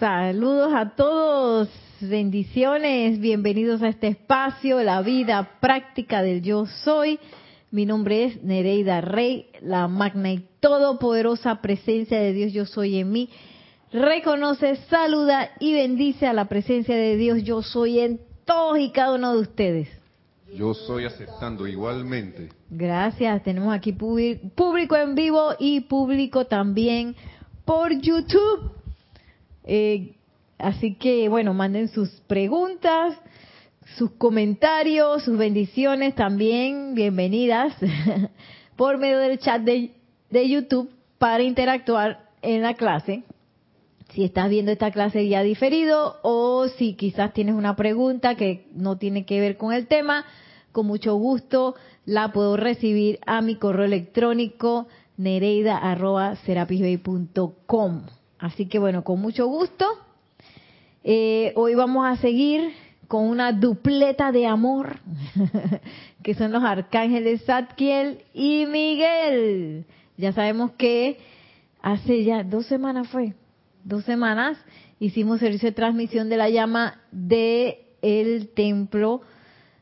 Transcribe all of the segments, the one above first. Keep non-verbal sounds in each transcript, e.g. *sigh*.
Saludos a todos, bendiciones, bienvenidos a este espacio, la vida práctica del yo soy. Mi nombre es Nereida Rey, la magna y todopoderosa presencia de Dios yo soy en mí. Reconoce, saluda y bendice a la presencia de Dios yo soy en todos y cada uno de ustedes. Yo soy aceptando igualmente. Gracias, tenemos aquí público en vivo y público también por YouTube. Eh, así que, bueno, manden sus preguntas, sus comentarios, sus bendiciones también, bienvenidas *laughs* por medio del chat de, de YouTube para interactuar en la clase. Si estás viendo esta clase ya diferido o si quizás tienes una pregunta que no tiene que ver con el tema, con mucho gusto la puedo recibir a mi correo electrónico nereida.com. Así que bueno, con mucho gusto. Eh, hoy vamos a seguir con una dupleta de amor, *laughs* que son los arcángeles Zadkiel y Miguel. Ya sabemos que hace ya dos semanas fue, dos semanas hicimos servicio de transmisión de la llama de el templo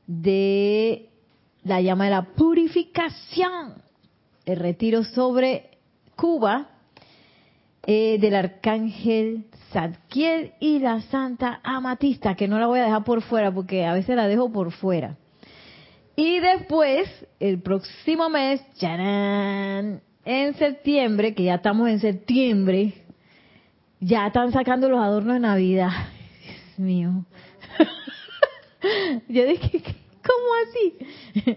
de la llama de la purificación, el retiro sobre Cuba eh, del arcángel Zadkiel y la Santa Amatista, que no la voy a dejar por fuera porque a veces la dejo por fuera. Y después, el próximo mes, ¡charán! en septiembre, que ya estamos en septiembre, ya están sacando los adornos de Navidad. Dios mío. *laughs* Yo dije, ¿cómo así?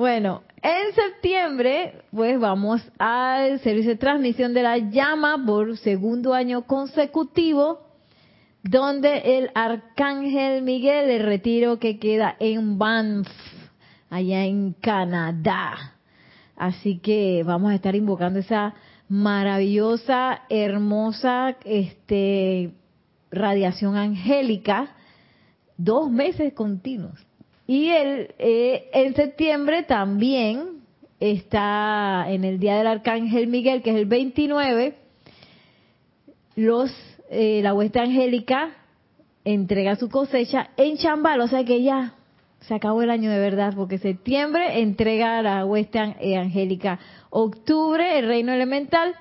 Bueno, en septiembre, pues vamos al servicio de transmisión de la llama por segundo año consecutivo, donde el arcángel Miguel, el retiro que queda en Banff, allá en Canadá. Así que vamos a estar invocando esa maravillosa, hermosa, este, radiación angélica, dos meses continuos. Y el, eh, en septiembre también está en el Día del Arcángel Miguel, que es el 29, los, eh, la hueste angélica entrega su cosecha en Chambal, o sea que ya se acabó el año de verdad, porque septiembre entrega la hueste eh, angélica, octubre el reino elemental,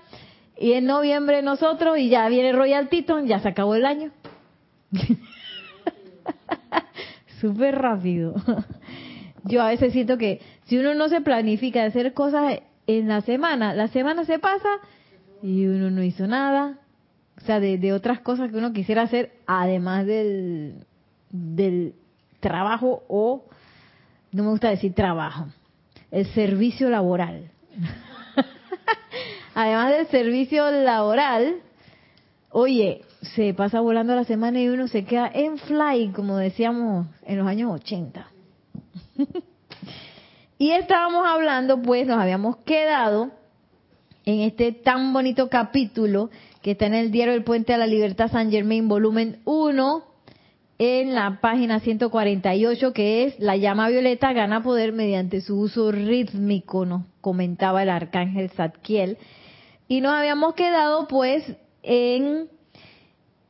y en noviembre nosotros, y ya viene Royal Titon, ya se acabó el año. *laughs* súper rápido. *laughs* Yo a veces siento que si uno no se planifica de hacer cosas en la semana, la semana se pasa y uno no hizo nada. O sea, de, otras cosas que uno quisiera hacer además del, del trabajo o, no me gusta decir trabajo, el servicio laboral. *laughs* además del servicio laboral, oye, se pasa volando la semana y uno se queda en fly, como decíamos en los años 80. *laughs* y estábamos hablando, pues nos habíamos quedado en este tan bonito capítulo que está en el diario El Puente a la Libertad San Germain, volumen 1, en la página 148, que es la llama violeta gana poder mediante su uso rítmico, nos comentaba el arcángel Zadkiel. Y nos habíamos quedado pues en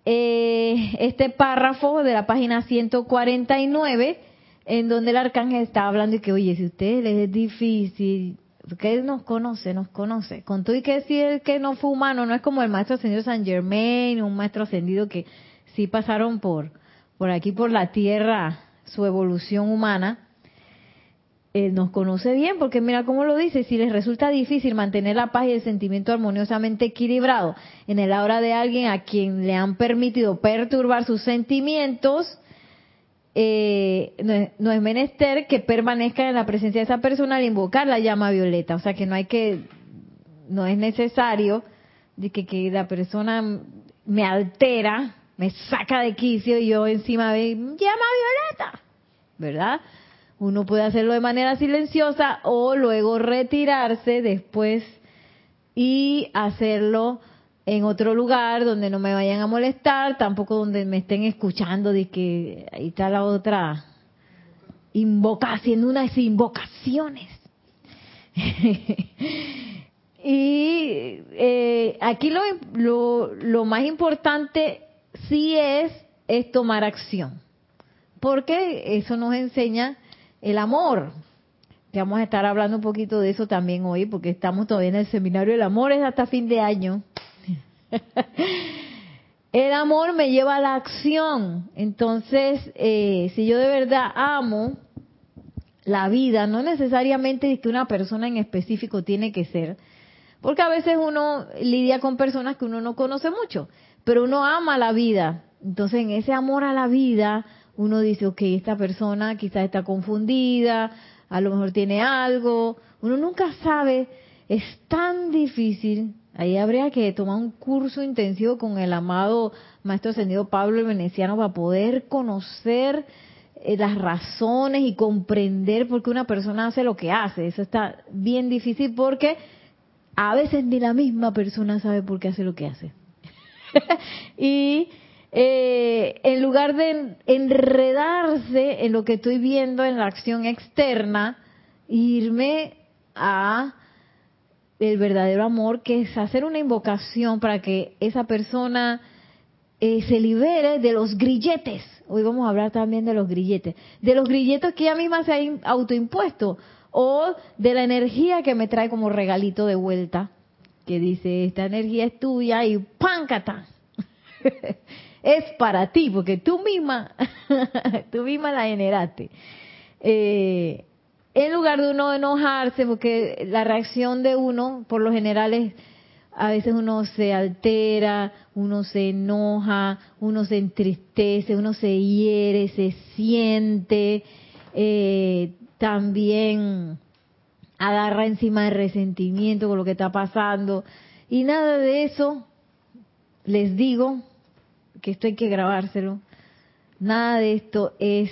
eh, este párrafo de la página 149, en donde el arcángel está hablando y que, oye, si ustedes les es difícil, porque él nos conoce, nos conoce. Con todo y que decir que no fue humano, no es como el maestro ascendido San Germain, un maestro ascendido que sí pasaron por, por aquí, por la tierra, su evolución humana él nos conoce bien, porque mira cómo lo dice, si les resulta difícil mantener la paz y el sentimiento armoniosamente equilibrado en el aura de alguien a quien le han permitido perturbar sus sentimientos, eh, no, es, menester que permanezca en la presencia de esa persona al invocar la llama violeta. O sea que no hay que, no es necesario de que, que la persona me altera, me saca de quicio y yo encima de llama violeta, ¿verdad? Uno puede hacerlo de manera silenciosa o luego retirarse después y hacerlo en otro lugar donde no me vayan a molestar, tampoco donde me estén escuchando de que ahí está la otra invoca, haciendo unas invocaciones. *laughs* y eh, aquí lo, lo, lo más importante sí es, es tomar acción. Porque eso nos enseña el amor. Que vamos a estar hablando un poquito de eso también hoy, porque estamos todavía en el seminario del amor, es hasta fin de año. *laughs* el amor me lleva a la acción. Entonces, eh, si yo de verdad amo la vida, no necesariamente que una persona en específico tiene que ser, porque a veces uno lidia con personas que uno no conoce mucho, pero uno ama la vida. Entonces, en ese amor a la vida, uno dice, ok, esta persona quizás está confundida, a lo mejor tiene algo, uno nunca sabe, es tan difícil. Ahí habría que tomar un curso intensivo con el amado Maestro Ascendido Pablo el Veneciano para poder conocer eh, las razones y comprender por qué una persona hace lo que hace. Eso está bien difícil porque a veces ni la misma persona sabe por qué hace lo que hace. *laughs* y eh, en lugar de enredarse en lo que estoy viendo en la acción externa, irme a el verdadero amor, que es hacer una invocación para que esa persona eh, se libere de los grilletes. Hoy vamos a hablar también de los grilletes, de los grilletes que ella misma se ha autoimpuesto o de la energía que me trae como regalito de vuelta, que dice, esta energía es tuya y ¡páncata! *laughs* es para ti, porque tú misma, *laughs* tú misma la generaste. Eh, en lugar de uno enojarse, porque la reacción de uno, por lo general, es, a veces uno se altera, uno se enoja, uno se entristece, uno se hiere, se siente, eh, también agarra encima de resentimiento con lo que está pasando. Y nada de eso, les digo, que esto hay que grabárselo, nada de esto es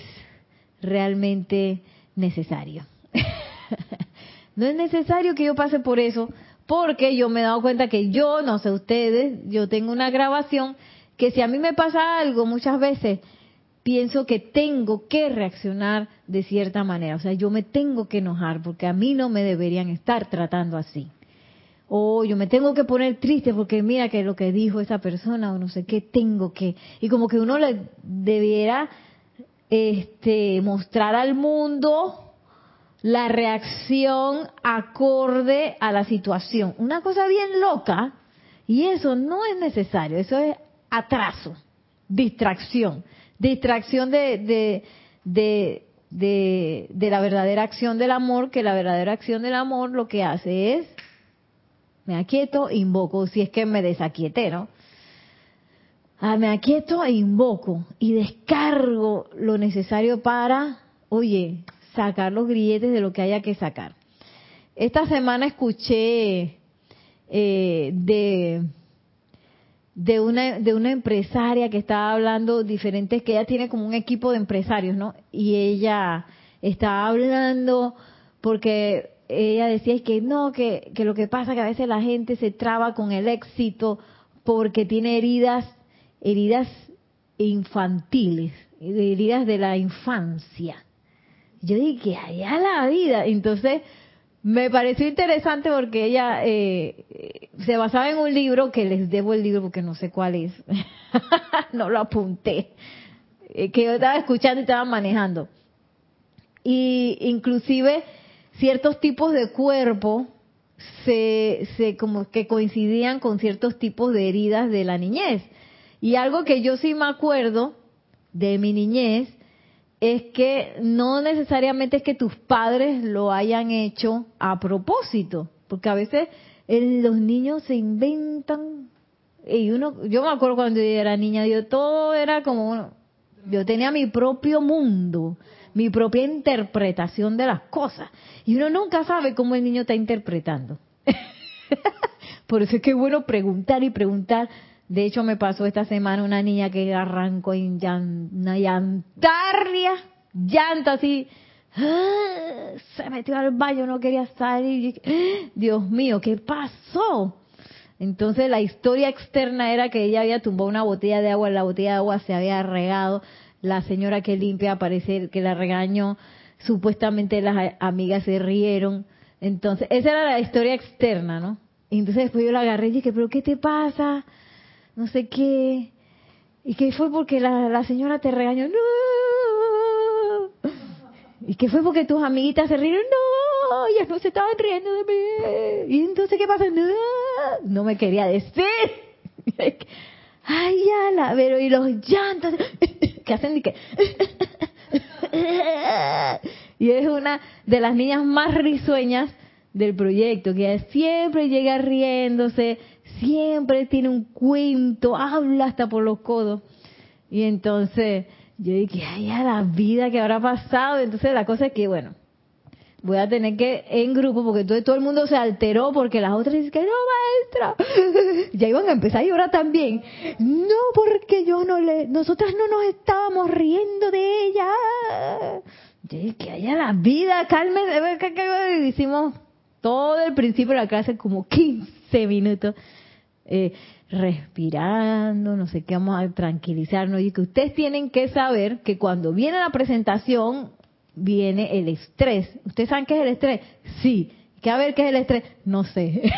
realmente necesario. *laughs* no es necesario que yo pase por eso, porque yo me he dado cuenta que yo, no sé ustedes, yo tengo una grabación que si a mí me pasa algo muchas veces, pienso que tengo que reaccionar de cierta manera. O sea, yo me tengo que enojar porque a mí no me deberían estar tratando así. O yo me tengo que poner triste porque mira que lo que dijo esa persona o no sé qué tengo que. Y como que uno le debiera este, mostrar al mundo la reacción acorde a la situación. Una cosa bien loca y eso no es necesario, eso es atraso, distracción distracción de, de, de, la verdadera acción del amor, que la verdadera acción del amor lo que hace es, me aquieto, invoco, si es que me desaquiete, ¿no? Ah, me aquieto e invoco y descargo lo necesario para, oye, sacar los grilletes de lo que haya que sacar. Esta semana escuché eh, de de una, de una empresaria que estaba hablando diferentes, que ella tiene como un equipo de empresarios, ¿no? Y ella estaba hablando porque ella decía que no, que, que lo que pasa es que a veces la gente se traba con el éxito porque tiene heridas, heridas infantiles, heridas de la infancia. Yo dije, allá la vida. Entonces, me pareció interesante porque ella eh, se basaba en un libro que les debo el libro porque no sé cuál es, *laughs* no lo apunté, eh, que yo estaba escuchando y estaba manejando. Y inclusive ciertos tipos de cuerpo se, se como que coincidían con ciertos tipos de heridas de la niñez. Y algo que yo sí me acuerdo de mi niñez es que no necesariamente es que tus padres lo hayan hecho a propósito, porque a veces los niños se inventan y uno, yo me acuerdo cuando yo era niña, yo todo era como, yo tenía mi propio mundo, mi propia interpretación de las cosas, y uno nunca sabe cómo el niño está interpretando. *laughs* Por eso es que es bueno preguntar y preguntar de hecho, me pasó esta semana una niña que arrancó en una llantarria, llanta así, ¡ah! se metió al baño, no quería salir. ¡ah! Dios mío, ¿qué pasó? Entonces la historia externa era que ella había tumbado una botella de agua, la botella de agua se había regado, la señora que limpia parece que la regañó, supuestamente las amigas se rieron. Entonces, esa era la historia externa, ¿no? Entonces después yo la agarré y dije, pero ¿qué te pasa? no sé qué. ¿Y qué fue porque la, la señora te regañó? No. ¿Y qué fue porque tus amiguitas se rieron? No, ellas no se estaban riendo de mí. ¿Y entonces qué pasa? No, no me quería decir. *laughs* Ay, ya la, pero y los llantos que hacen y que *laughs* y es una de las niñas más risueñas del proyecto, que siempre llega riéndose, siempre tiene un cuento, habla hasta por los codos. Y entonces yo dije, ay, a la vida que habrá pasado. Entonces la cosa es que, bueno, voy a tener que en grupo, porque todo, todo el mundo se alteró, porque las otras dicen que no, maestra. *laughs* ya iban a empezar a llorar también. No, porque yo no le, nosotras no nos estábamos riendo de ella. Que haya la vida, cálmese. Hicimos todo el principio de la clase como 15 minutos. Eh, respirando, no sé qué, vamos a tranquilizarnos y que ustedes tienen que saber que cuando viene la presentación viene el estrés. ¿Ustedes saben qué es el estrés? Sí. ¿Qué a ver qué es el estrés? No sé. *laughs*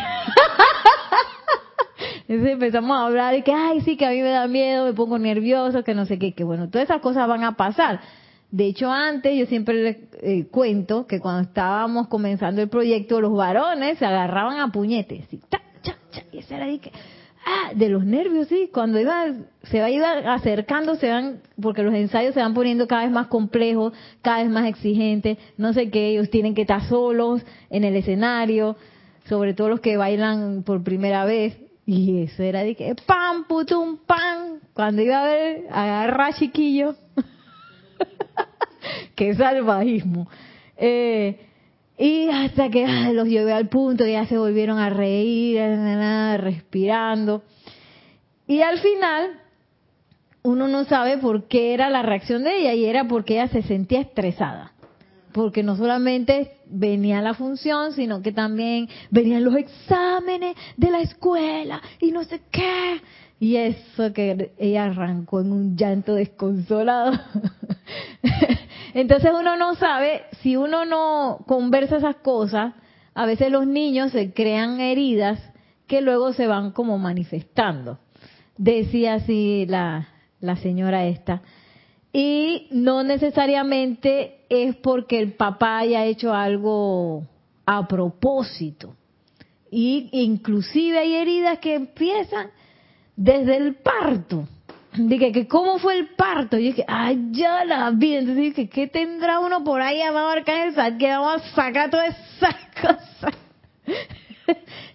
Entonces empezamos a hablar de que, ay, sí, que a mí me da miedo, me pongo nervioso, que no sé qué, que bueno, todas esas cosas van a pasar. De hecho, antes yo siempre les eh, cuento que cuando estábamos comenzando el proyecto, los varones se agarraban a puñetes. Y, era ah, de los nervios, sí. Cuando iba, se va a ir acercando, se van, porque los ensayos se van poniendo cada vez más complejos, cada vez más exigentes. No sé qué, ellos tienen que estar solos en el escenario, sobre todo los que bailan por primera vez. Y eso era de que, pam, putum, pam. Cuando iba a ver, agarra chiquillo. *laughs* qué salvajismo. Eh, y hasta que los llevé al punto, ya se volvieron a reír, respirando. Y al final, uno no sabe por qué era la reacción de ella, y era porque ella se sentía estresada. Porque no solamente venía la función, sino que también venían los exámenes de la escuela y no sé qué. Y eso que ella arrancó en un llanto desconsolado. *laughs* Entonces uno no sabe, si uno no conversa esas cosas, a veces los niños se crean heridas que luego se van como manifestando. Decía así la, la señora esta. Y no necesariamente es porque el papá haya hecho algo a propósito. Y inclusive hay heridas que empiezan desde el parto. Dije que cómo fue el parto. Y dije, ay, ya la vi. Entonces dije, ¿qué tendrá uno por ahí amado Arcángel que vamos a sacar todas esas *laughs* cosas?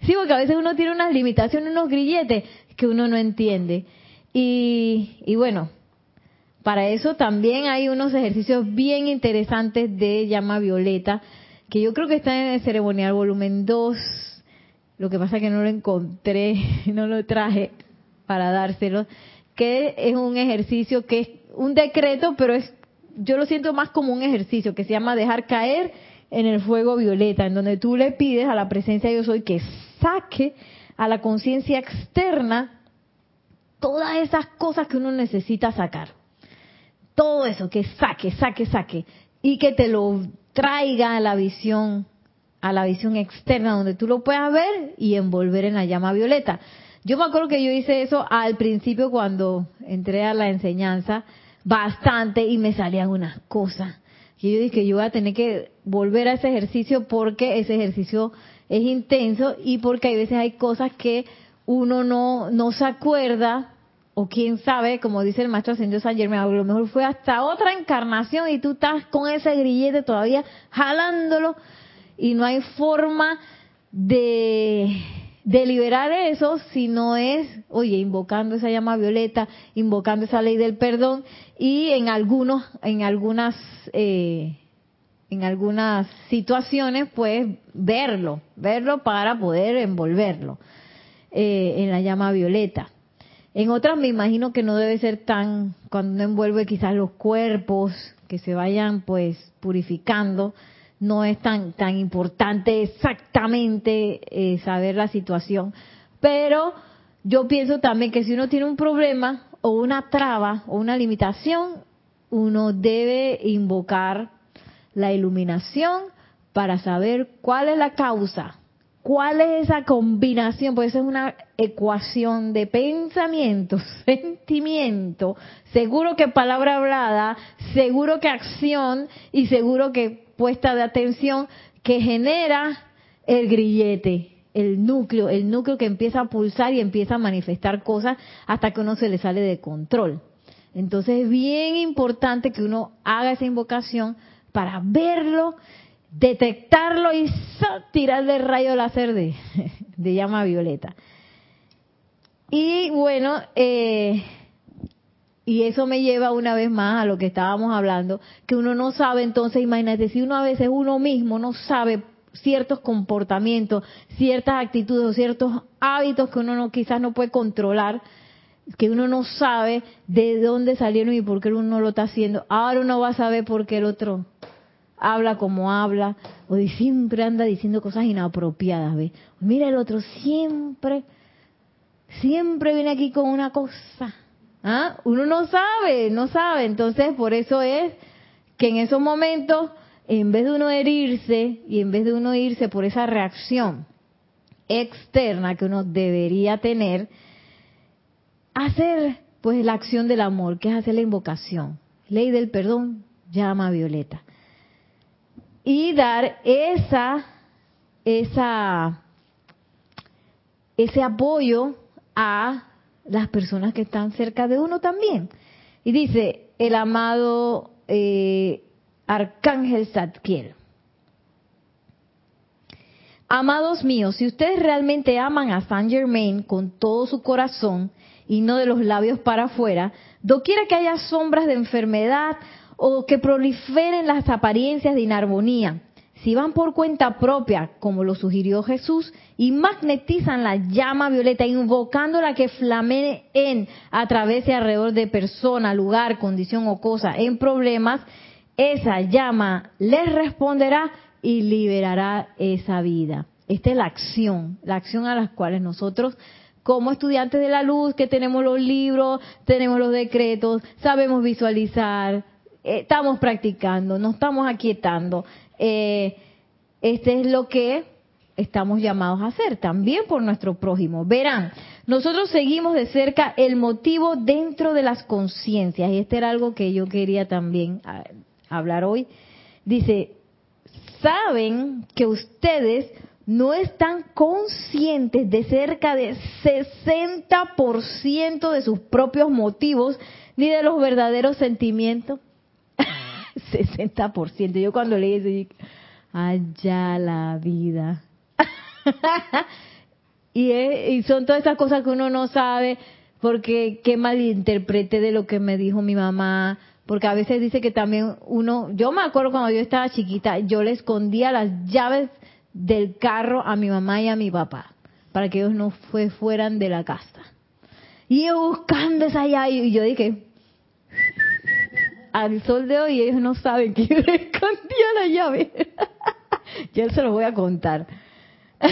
sí, porque a veces uno tiene unas limitaciones, unos grilletes que uno no entiende. Y, y bueno, para eso también hay unos ejercicios bien interesantes de llama violeta, que yo creo que están en el ceremonial volumen 2. Lo que pasa es que no lo encontré, *laughs* no lo traje para dárselo, que es un ejercicio que es un decreto, pero es yo lo siento más como un ejercicio que se llama dejar caer en el fuego violeta, en donde tú le pides a la presencia de yo soy que saque a la conciencia externa todas esas cosas que uno necesita sacar. Todo eso, que saque, saque, saque. Y que te lo traiga a la visión, a la visión externa, donde tú lo puedas ver y envolver en la llama violeta. Yo me acuerdo que yo hice eso al principio cuando entré a la enseñanza bastante y me salían unas cosas. Y yo dije, yo voy a tener que volver a ese ejercicio porque ese ejercicio es intenso y porque hay veces hay cosas que uno no, no se acuerda o quién sabe, como dice el maestro ascendido San Germán, a lo mejor fue hasta otra encarnación y tú estás con ese grillete todavía jalándolo y no hay forma de de liberar eso si no es, oye, invocando esa llama violeta, invocando esa ley del perdón y en algunos, en algunas, eh, en algunas situaciones, pues verlo, verlo para poder envolverlo eh, en la llama violeta. En otras me imagino que no debe ser tan, cuando uno envuelve quizás los cuerpos, que se vayan pues purificando, no es tan, tan importante exactamente eh, saber la situación, pero yo pienso también que si uno tiene un problema o una traba o una limitación, uno debe invocar la iluminación para saber cuál es la causa, ¿Cuál es esa combinación? Pues es una ecuación de pensamiento, *laughs* sentimiento, seguro que palabra hablada, seguro que acción y seguro que puesta de atención que genera el grillete, el núcleo, el núcleo que empieza a pulsar y empieza a manifestar cosas hasta que uno se le sale de control. Entonces es bien importante que uno haga esa invocación para verlo detectarlo y tirarle el rayo láser de, *laughs* de llama violeta. Y bueno, eh, y eso me lleva una vez más a lo que estábamos hablando, que uno no sabe, entonces imagínate, si uno a veces uno mismo no sabe ciertos comportamientos, ciertas actitudes o ciertos hábitos que uno no quizás no puede controlar, que uno no sabe de dónde salieron y por qué uno lo está haciendo, ahora uno va a saber por qué el otro habla como habla, o siempre anda diciendo cosas inapropiadas, ¿ve? Mira el otro, siempre, siempre viene aquí con una cosa. ¿Ah? Uno no sabe, no sabe. Entonces, por eso es que en esos momentos, en vez de uno herirse y en vez de uno irse por esa reacción externa que uno debería tener, hacer pues la acción del amor, que es hacer la invocación. Ley del perdón, llama a Violeta y dar esa, esa, ese apoyo a las personas que están cerca de uno también. Y dice el amado eh, Arcángel Zadkiel. Amados míos, si ustedes realmente aman a Saint Germain con todo su corazón y no de los labios para afuera, doquiera que haya sombras de enfermedad o que proliferen las apariencias de inarmonía. Si van por cuenta propia, como lo sugirió Jesús, y magnetizan la llama violeta, invocándola que flamee en, a través y alrededor de persona, lugar, condición o cosa en problemas, esa llama les responderá y liberará esa vida. Esta es la acción, la acción a las cuales nosotros como estudiantes de la luz, que tenemos los libros, tenemos los decretos, sabemos visualizar, eh, estamos practicando, nos estamos aquietando. Eh, este es lo que estamos llamados a hacer también por nuestro prójimo. Verán, nosotros seguimos de cerca el motivo dentro de las conciencias, y este era algo que yo quería también ah, hablar hoy. Dice, saben que ustedes no están conscientes de cerca de 60% de sus propios motivos ni de los verdaderos sentimientos. 60%. Yo cuando leí eso, dije, allá la vida. *laughs* y, y son todas esas cosas que uno no sabe porque qué malinterpreté de lo que me dijo mi mamá, porque a veces dice que también uno, yo me acuerdo cuando yo estaba chiquita, yo le escondía las llaves del carro a mi mamá y a mi papá, para que ellos no fue, fueran de la casa. Y yo buscando esa llave, y yo dije, al sol de hoy ellos no saben que yo *laughs* escondía la llave. *laughs* ya se lo voy a contar. *laughs*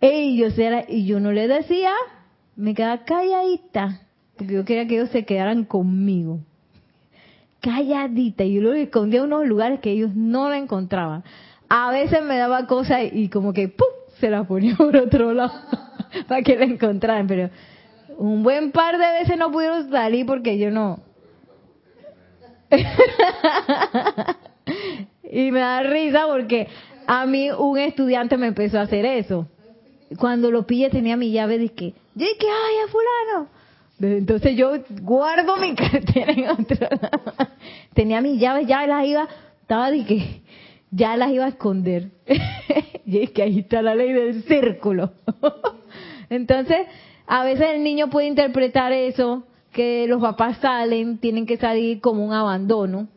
ellos era, y yo no le decía, me quedaba calladita, porque yo quería que ellos se quedaran conmigo. Calladita, y yo lo escondía en unos lugares que ellos no la encontraban. A veces me daba cosas y como que ¡pum! se la ponía por otro lado para que la encontraran, pero un buen par de veces no pudieron salir porque yo no, *laughs* y me da risa porque a mí un estudiante me empezó a hacer eso. Cuando lo pillé tenía mi llave yo dije, ay, a fulano. Entonces yo guardo mi *laughs* cartera en otro Tenía mis llaves, ya las iba, estaba de que ya las iba a esconder. *laughs* y es que ahí está la ley del círculo. Entonces, a veces el niño puede interpretar eso que los papás salen, tienen que salir como un abandono.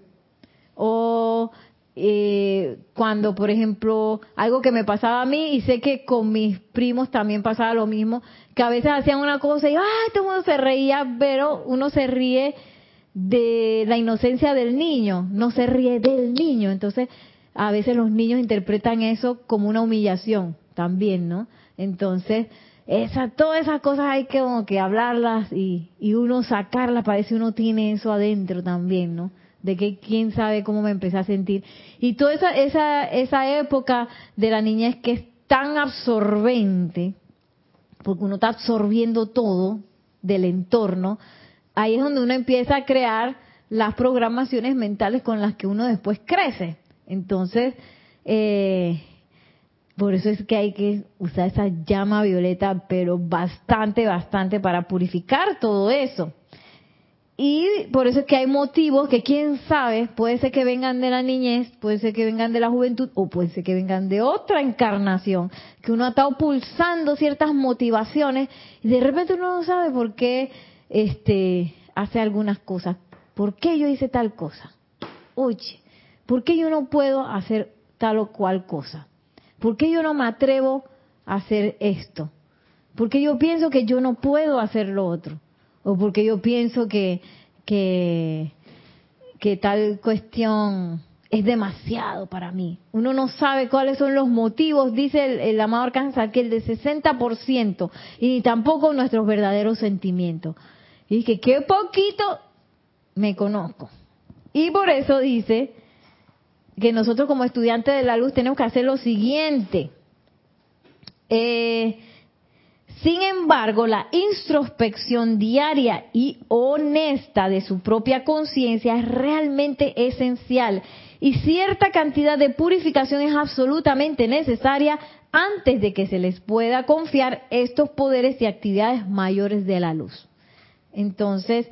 O eh, cuando, por ejemplo, algo que me pasaba a mí, y sé que con mis primos también pasaba lo mismo, que a veces hacían una cosa y ¡ay! todo el mundo se reía, pero uno se ríe de la inocencia del niño, no se ríe del niño. Entonces, a veces los niños interpretan eso como una humillación también, ¿no? Entonces, esa, todas esas cosas hay que que hablarlas y, y uno sacarlas, parece uno tiene eso adentro también, ¿no? De que quién sabe cómo me empecé a sentir. Y toda esa, esa, esa época de la niñez que es tan absorbente, porque uno está absorbiendo todo del entorno, ahí es donde uno empieza a crear las programaciones mentales con las que uno después crece. Entonces, eh, por eso es que hay que usar esa llama violeta, pero bastante, bastante para purificar todo eso. Y por eso es que hay motivos que quién sabe, puede ser que vengan de la niñez, puede ser que vengan de la juventud o puede ser que vengan de otra encarnación, que uno ha estado pulsando ciertas motivaciones y de repente uno no sabe por qué este hace algunas cosas. ¿Por qué yo hice tal cosa? Oye, ¿por qué yo no puedo hacer tal o cual cosa? ¿Por qué yo no me atrevo a hacer esto? ¿Por qué yo pienso que yo no puedo hacer lo otro? o porque yo pienso que, que, tal cuestión es demasiado para mí. Uno no sabe cuáles son los motivos, dice el, el amado Arcángel, que el de 60%, y tampoco nuestros verdaderos sentimientos. Y que qué poquito me conozco. Y por eso dice que nosotros como estudiantes de la luz tenemos que hacer lo siguiente. Eh, sin embargo, la introspección diaria y honesta de su propia conciencia es realmente esencial y cierta cantidad de purificación es absolutamente necesaria antes de que se les pueda confiar estos poderes y actividades mayores de la luz. Entonces,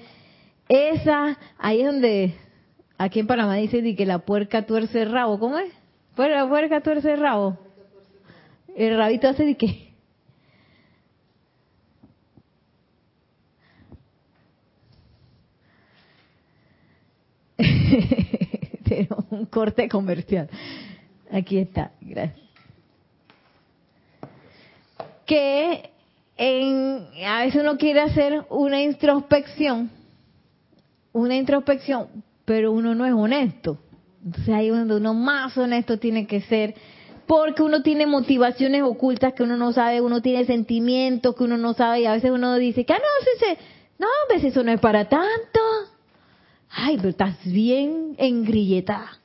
esa, ahí es donde, aquí en Panamá dice que la puerca tuerce el rabo, ¿cómo es? Pues la puerca tuerce el rabo. El rabito hace de que *laughs* un corte comercial. Aquí está, gracias. Que en, a veces uno quiere hacer una introspección, una introspección, pero uno no es honesto. Entonces ahí es donde uno más honesto tiene que ser, porque uno tiene motivaciones ocultas que uno no sabe, uno tiene sentimientos que uno no sabe y a veces uno dice que, ah, no, ese, no, a veces eso no es para tanto. Ay, pero estás bien engrilletada.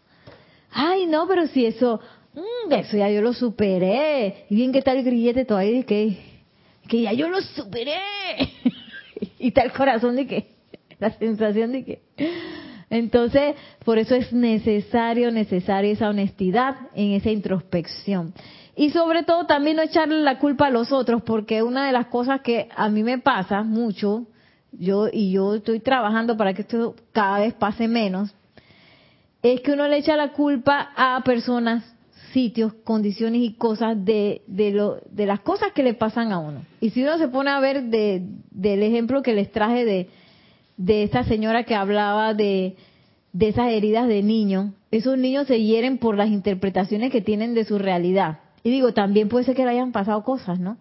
Ay, no, pero si eso, mm, eso ya yo lo superé. Y bien que está el grillete todavía, que, que ya yo lo superé. *laughs* y está el corazón de que, la sensación de que. Entonces, por eso es necesario, necesaria esa honestidad en esa introspección. Y sobre todo también no echarle la culpa a los otros, porque una de las cosas que a mí me pasa mucho, yo y yo estoy trabajando para que esto cada vez pase menos, es que uno le echa la culpa a personas, sitios, condiciones y cosas de, de, lo, de las cosas que le pasan a uno. Y si uno se pone a ver de, del ejemplo que les traje de, de esta señora que hablaba de, de esas heridas de niño, esos niños se hieren por las interpretaciones que tienen de su realidad. Y digo, también puede ser que le hayan pasado cosas, ¿no?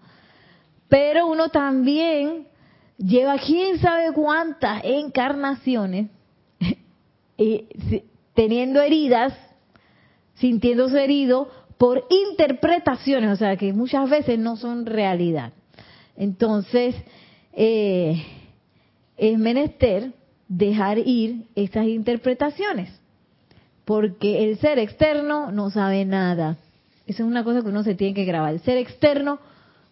Pero uno también lleva quién sabe cuántas encarnaciones *laughs* y teniendo heridas, sintiéndose herido por interpretaciones, o sea, que muchas veces no son realidad. Entonces, eh, es menester dejar ir esas interpretaciones, porque el ser externo no sabe nada. Esa es una cosa que uno se tiene que grabar. El ser externo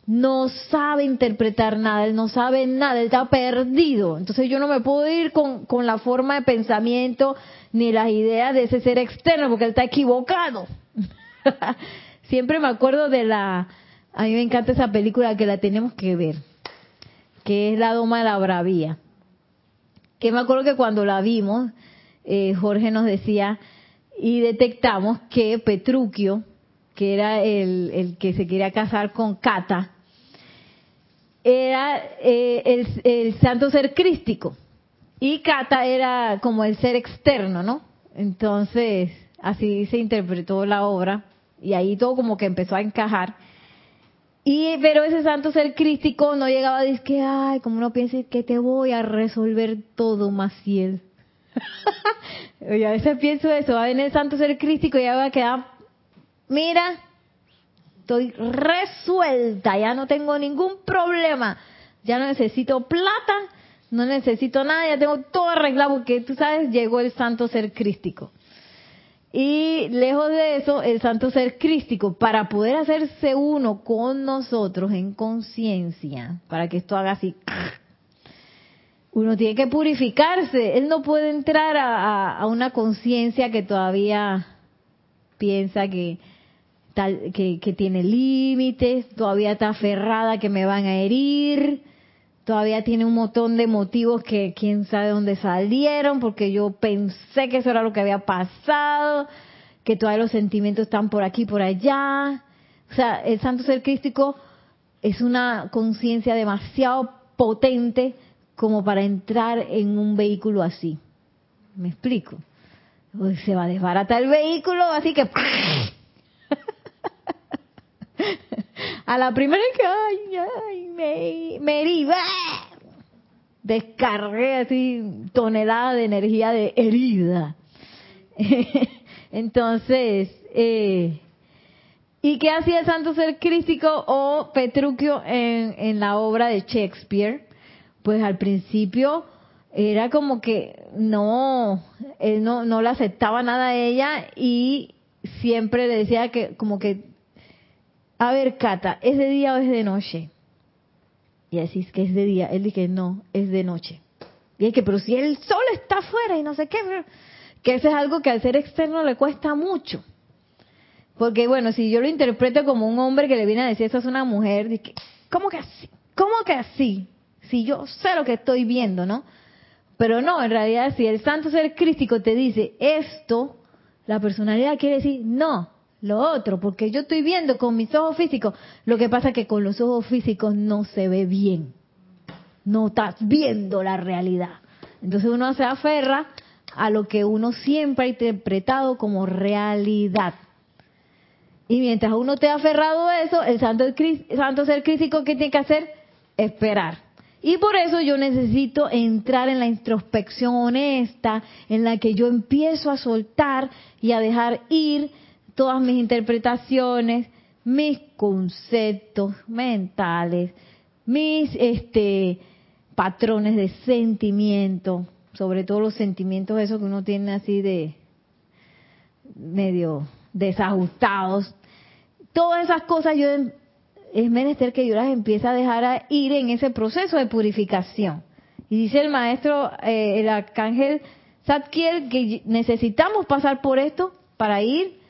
no sabe interpretar nada, él no sabe nada, él está perdido. Entonces yo no me puedo ir con, con la forma de pensamiento ni las ideas de ese ser externo, porque él está equivocado. *laughs* Siempre me acuerdo de la, a mí me encanta esa película que la tenemos que ver, que es La Doma de la Bravía. Que me acuerdo que cuando la vimos, eh, Jorge nos decía, y detectamos que Petruquio, que era el, el que se quería casar con Cata, era eh, el, santo ser crístico y Cata era como el ser externo, ¿no? Entonces, así se interpretó la obra y ahí todo como que empezó a encajar. Y pero ese santo ser crístico no llegaba a decir que, ay, como uno piensa que te voy a resolver todo, Maciel. y a veces pienso eso, va a venir el santo ser crístico y ya va a quedar, mira, estoy resuelta, ya no tengo ningún problema, ya no necesito plata, no necesito nada, ya tengo todo arreglado porque tú sabes, llegó el santo ser crístico. Y lejos de eso, el santo ser crístico, para poder hacerse uno con nosotros en conciencia, para que esto haga así, uno tiene que purificarse. Él no puede entrar a, una conciencia que todavía piensa que, tal, que, tiene límites, todavía está aferrada que me van a herir, todavía tiene un montón de motivos que quién sabe dónde salieron, porque yo pensé que eso era lo que había pasado, que todavía los sentimientos están por aquí, por allá. O sea, el santo ser crístico es una conciencia demasiado potente como para entrar en un vehículo así. ¿Me explico? Se va a desbaratar el vehículo, así que... a la primera que ay, ay, me, me herí, descargué así toneladas de energía de herida. *laughs* Entonces, eh, ¿y qué hacía el santo ser crístico o Petruchio en, en la obra de Shakespeare? Pues al principio era como que no, él no, no le aceptaba nada a ella y siempre le decía que como que a ver, Cata, ¿es de día o es de noche? Y decís que es de día. Él dice, no, es de noche. Y es que, pero si el sol está afuera y no sé qué, que eso es algo que al ser externo le cuesta mucho. Porque bueno, si yo lo interpreto como un hombre que le viene a decir eso es una mujer, dice, ¿cómo que así? ¿Cómo que así? Si yo sé lo que estoy viendo, ¿no? Pero no, en realidad si el santo ser crístico te dice esto, la personalidad quiere decir, no, lo otro, porque yo estoy viendo con mis ojos físicos, lo que pasa es que con los ojos físicos no se ve bien, no estás viendo la realidad. Entonces uno se aferra a lo que uno siempre ha interpretado como realidad. Y mientras uno te ha aferrado a eso, el santo, santo ser crítico, ¿qué tiene que hacer? Esperar. Y por eso yo necesito entrar en la introspección honesta, en la que yo empiezo a soltar y a dejar ir todas mis interpretaciones, mis conceptos mentales, mis este patrones de sentimiento, sobre todo los sentimientos esos que uno tiene así de medio desajustados. Todas esas cosas yo es menester que yo las empiece a dejar a ir en ese proceso de purificación. Y dice el maestro, eh, el arcángel Zadkiel, que necesitamos pasar por esto para ir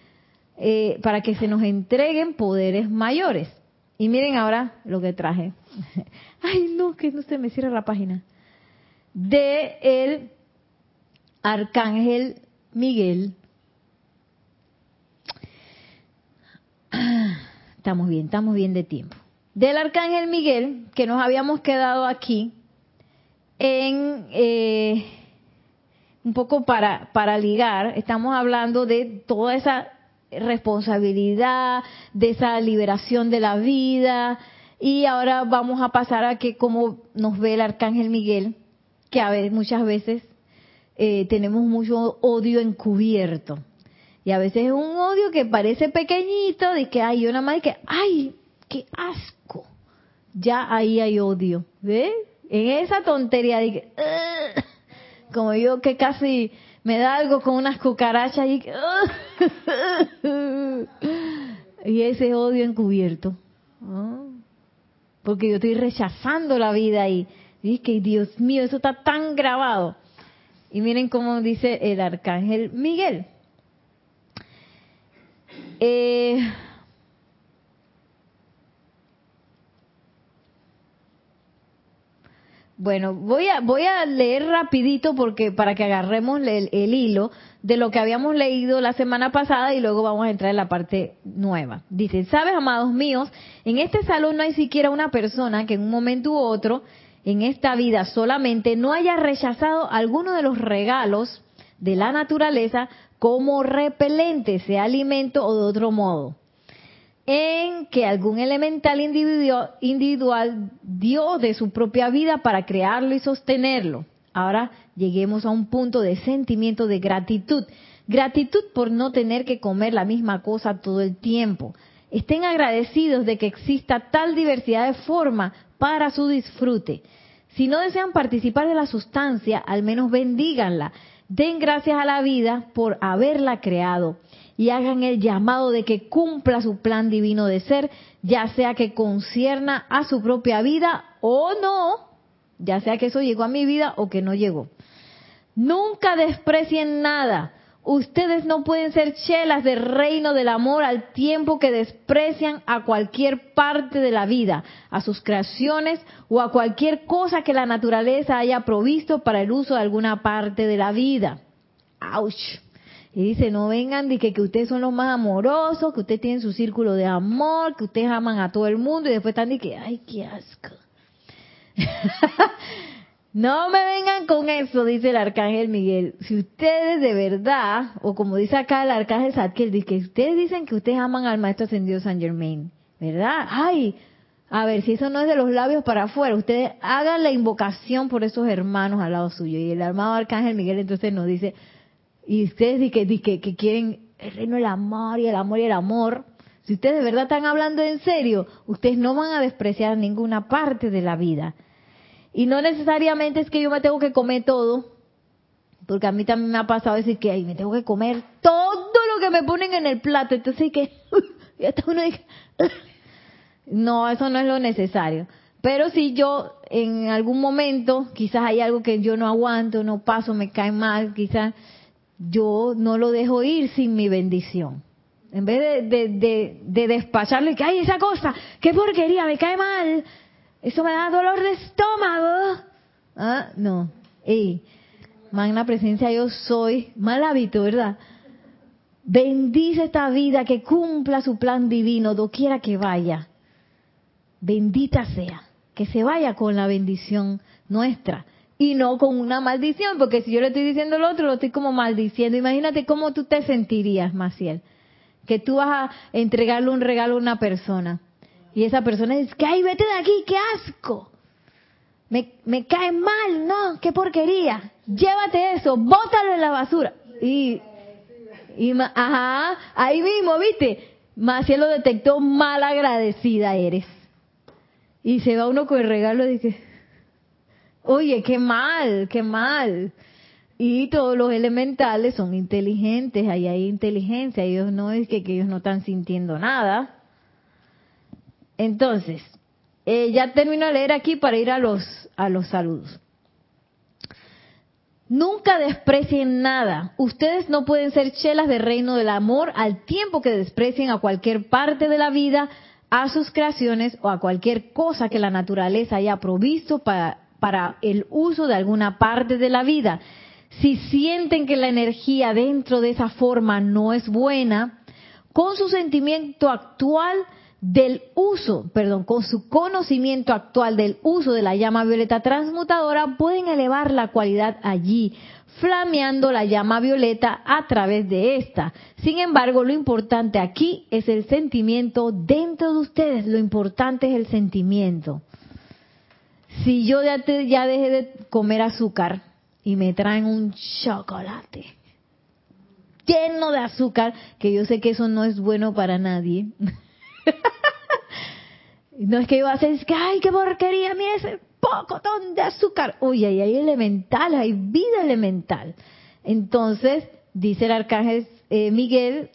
eh, para que se nos entreguen poderes mayores. Y miren ahora lo que traje. *laughs* Ay, no, que no se me cierra la página. De el arcángel Miguel. Estamos bien, estamos bien de tiempo. Del arcángel Miguel, que nos habíamos quedado aquí en eh, un poco para, para ligar, estamos hablando de toda esa responsabilidad, de esa liberación de la vida. Y ahora vamos a pasar a que como nos ve el arcángel Miguel, que a veces, muchas veces eh, tenemos mucho odio encubierto. Y a veces es un odio que parece pequeñito, de que hay una más que, ay, qué asco. Ya ahí hay odio, ¿ves? En esa tontería de que, como yo que casi me da algo con unas cucarachas y, *laughs* y ese odio encubierto. Porque yo estoy rechazando la vida y, y que Dios mío, eso está tan grabado. Y miren cómo dice el arcángel Miguel. Eh, Bueno, voy a, voy a leer rapidito porque para que agarremos el, hilo de lo que habíamos leído la semana pasada y luego vamos a entrar en la parte nueva. Dice, sabes, amados míos, en este salón no hay siquiera una persona que en un momento u otro en esta vida solamente no haya rechazado alguno de los regalos de la naturaleza como repelente, sea alimento o de otro modo en que algún elemental individual, dio de su propia vida para crearlo y sostenerlo. Ahora lleguemos a un punto de sentimiento de gratitud. Gratitud por no tener que comer la misma cosa todo el tiempo. Estén agradecidos de que exista tal diversidad de forma para su disfrute. Si no desean participar de la sustancia, al menos bendíganla Den gracias a la vida por haberla creado y hagan el llamado de que cumpla su plan divino de ser, ya sea que concierna a su propia vida o no, ya sea que eso llegó a mi vida o que no llegó. Nunca desprecien nada. Ustedes no pueden ser chelas del reino del amor al tiempo que desprecian a cualquier parte de la vida, a sus creaciones o a cualquier cosa que la naturaleza haya provisto para el uso de alguna parte de la vida. ¡Auch! Y dice, no vengan de que, ustedes son los más amorosos, que ustedes tienen su círculo de amor, que ustedes aman a todo el mundo y después están de que, ay, qué asco. *laughs* no me vengan con eso, dice el arcángel Miguel. Si ustedes de verdad, o como dice acá el arcángel Zadkiel, dice que ustedes dicen que ustedes aman al maestro ascendido San Germain, ¿verdad? Ay, a ver, si eso no es de los labios para afuera, ustedes hagan la invocación por esos hermanos al lado suyo. Y el armado arcángel Miguel entonces nos dice, y ustedes dicen que, quieren el reino del amor y el amor y el amor, si ustedes de verdad están hablando en serio, ustedes no van a despreciar ninguna parte de la vida. Y no necesariamente es que yo me tengo que comer todo, porque a mí también me ha pasado decir que me tengo que comer todo lo que me ponen en el plato. Entonces, que *laughs* ya está uno dice, *laughs* no, eso no es lo necesario. Pero si yo en algún momento, quizás hay algo que yo no aguanto, no paso, me cae mal, quizás yo no lo dejo ir sin mi bendición. En vez de, de, de, de despacharle que, ay, esa cosa, qué porquería, me cae mal, eso me da dolor de estómago. Ah, no. Ey, magna presencia yo soy, mal hábito, ¿verdad? Bendice esta vida, que cumpla su plan divino, doquiera que vaya. Bendita sea, que se vaya con la bendición nuestra y no con una maldición, porque si yo le estoy diciendo lo otro, lo estoy como maldiciendo. Imagínate cómo tú te sentirías, Maciel, que tú vas a entregarle un regalo a una persona y esa persona dice, que ay, vete de aquí, qué asco. Me, me cae mal, no, qué porquería. Llévate eso, bótalo en la basura. Y, y ajá, ahí mismo, ¿viste? Maciel lo detectó, mal agradecida eres. Y se va uno con el regalo y dice, Oye, qué mal, qué mal. Y todos los elementales son inteligentes, ahí hay inteligencia, ellos no es que, ellos no están sintiendo nada. Entonces, eh, ya termino de leer aquí para ir a los, a los saludos. Nunca desprecien nada. Ustedes no pueden ser chelas del reino del amor al tiempo que desprecien a cualquier parte de la vida, a sus creaciones o a cualquier cosa que la naturaleza haya provisto para para el uso de alguna parte de la vida. Si sienten que la energía dentro de esa forma no es buena, con su sentimiento actual del uso, perdón, con su conocimiento actual del uso de la llama violeta transmutadora, pueden elevar la cualidad allí, flameando la llama violeta a través de esta. Sin embargo, lo importante aquí es el sentimiento dentro de ustedes, lo importante es el sentimiento si yo ya, dejé de comer azúcar y me traen un chocolate lleno de azúcar, que yo sé que eso no es bueno para nadie. *laughs* no es que yo a hacer, es que, ay, qué porquería, mira ese pocotón de azúcar. Uy, ahí hay elemental, hay vida elemental. Entonces, dice el arcángel eh, Miguel,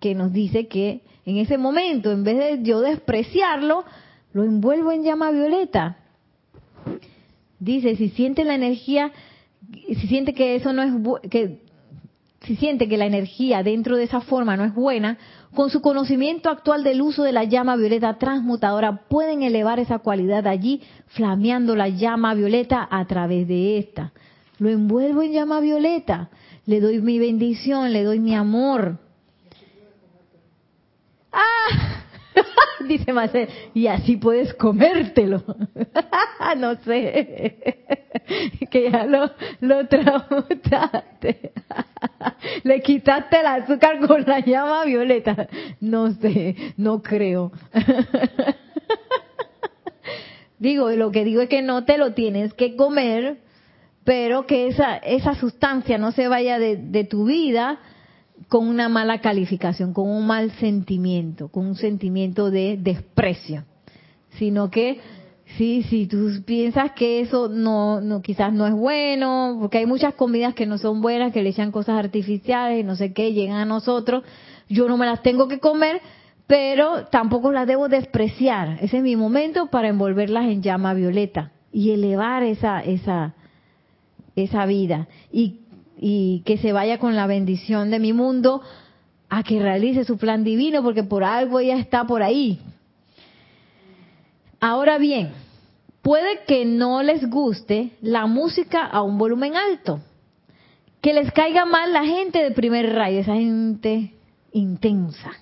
que nos dice que en ese momento, en vez de yo despreciarlo, lo envuelvo en llama violeta Dice, si siente la energía, si siente que eso no es que si siente que la energía dentro de esa forma no es buena, con su conocimiento actual del uso de la llama violeta transmutadora pueden elevar esa cualidad allí, flameando la llama violeta a través de esta. Lo envuelvo en llama violeta, le doy mi bendición, le doy mi amor. ¡Ah! *laughs* Dice Marcel, y así puedes comértelo. *laughs* no sé, *laughs* que ya lo, lo tramutaste. Le quitaste el azúcar con la llama violeta. No sé, no creo. digo, lo que digo es que no te lo tienes que comer, pero que esa, esa sustancia no se vaya de tu vida con una mala calificación, con un mal sentimiento, con un sentimiento de desprecio, sino que Sí, sí, tú piensas que eso no, no, quizás no es bueno, porque hay muchas comidas que no son buenas, que le echan cosas artificiales y no sé qué, llegan a nosotros. Yo no me las tengo que comer, pero tampoco las debo despreciar. Ese es mi momento para envolverlas en llama violeta y elevar esa, esa, esa vida y, y que se vaya con la bendición de mi mundo a que realice su plan divino, porque por algo ella está por ahí. Ahora bien, puede que no les guste la música a un volumen alto, que les caiga mal la gente de primer rayo, esa gente intensa,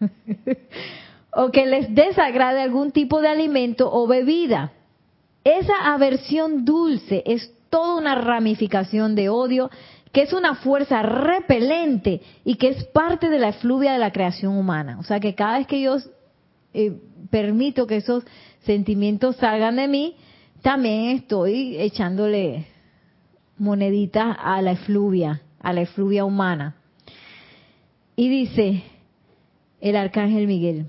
*laughs* o que les desagrade algún tipo de alimento o bebida. Esa aversión dulce es toda una ramificación de odio que es una fuerza repelente y que es parte de la efluvia de la creación humana. O sea que cada vez que yo eh, permito que esos sentimientos salgan de mí, también estoy echándole moneditas a la efluvia, a la efluvia humana. Y dice el arcángel Miguel,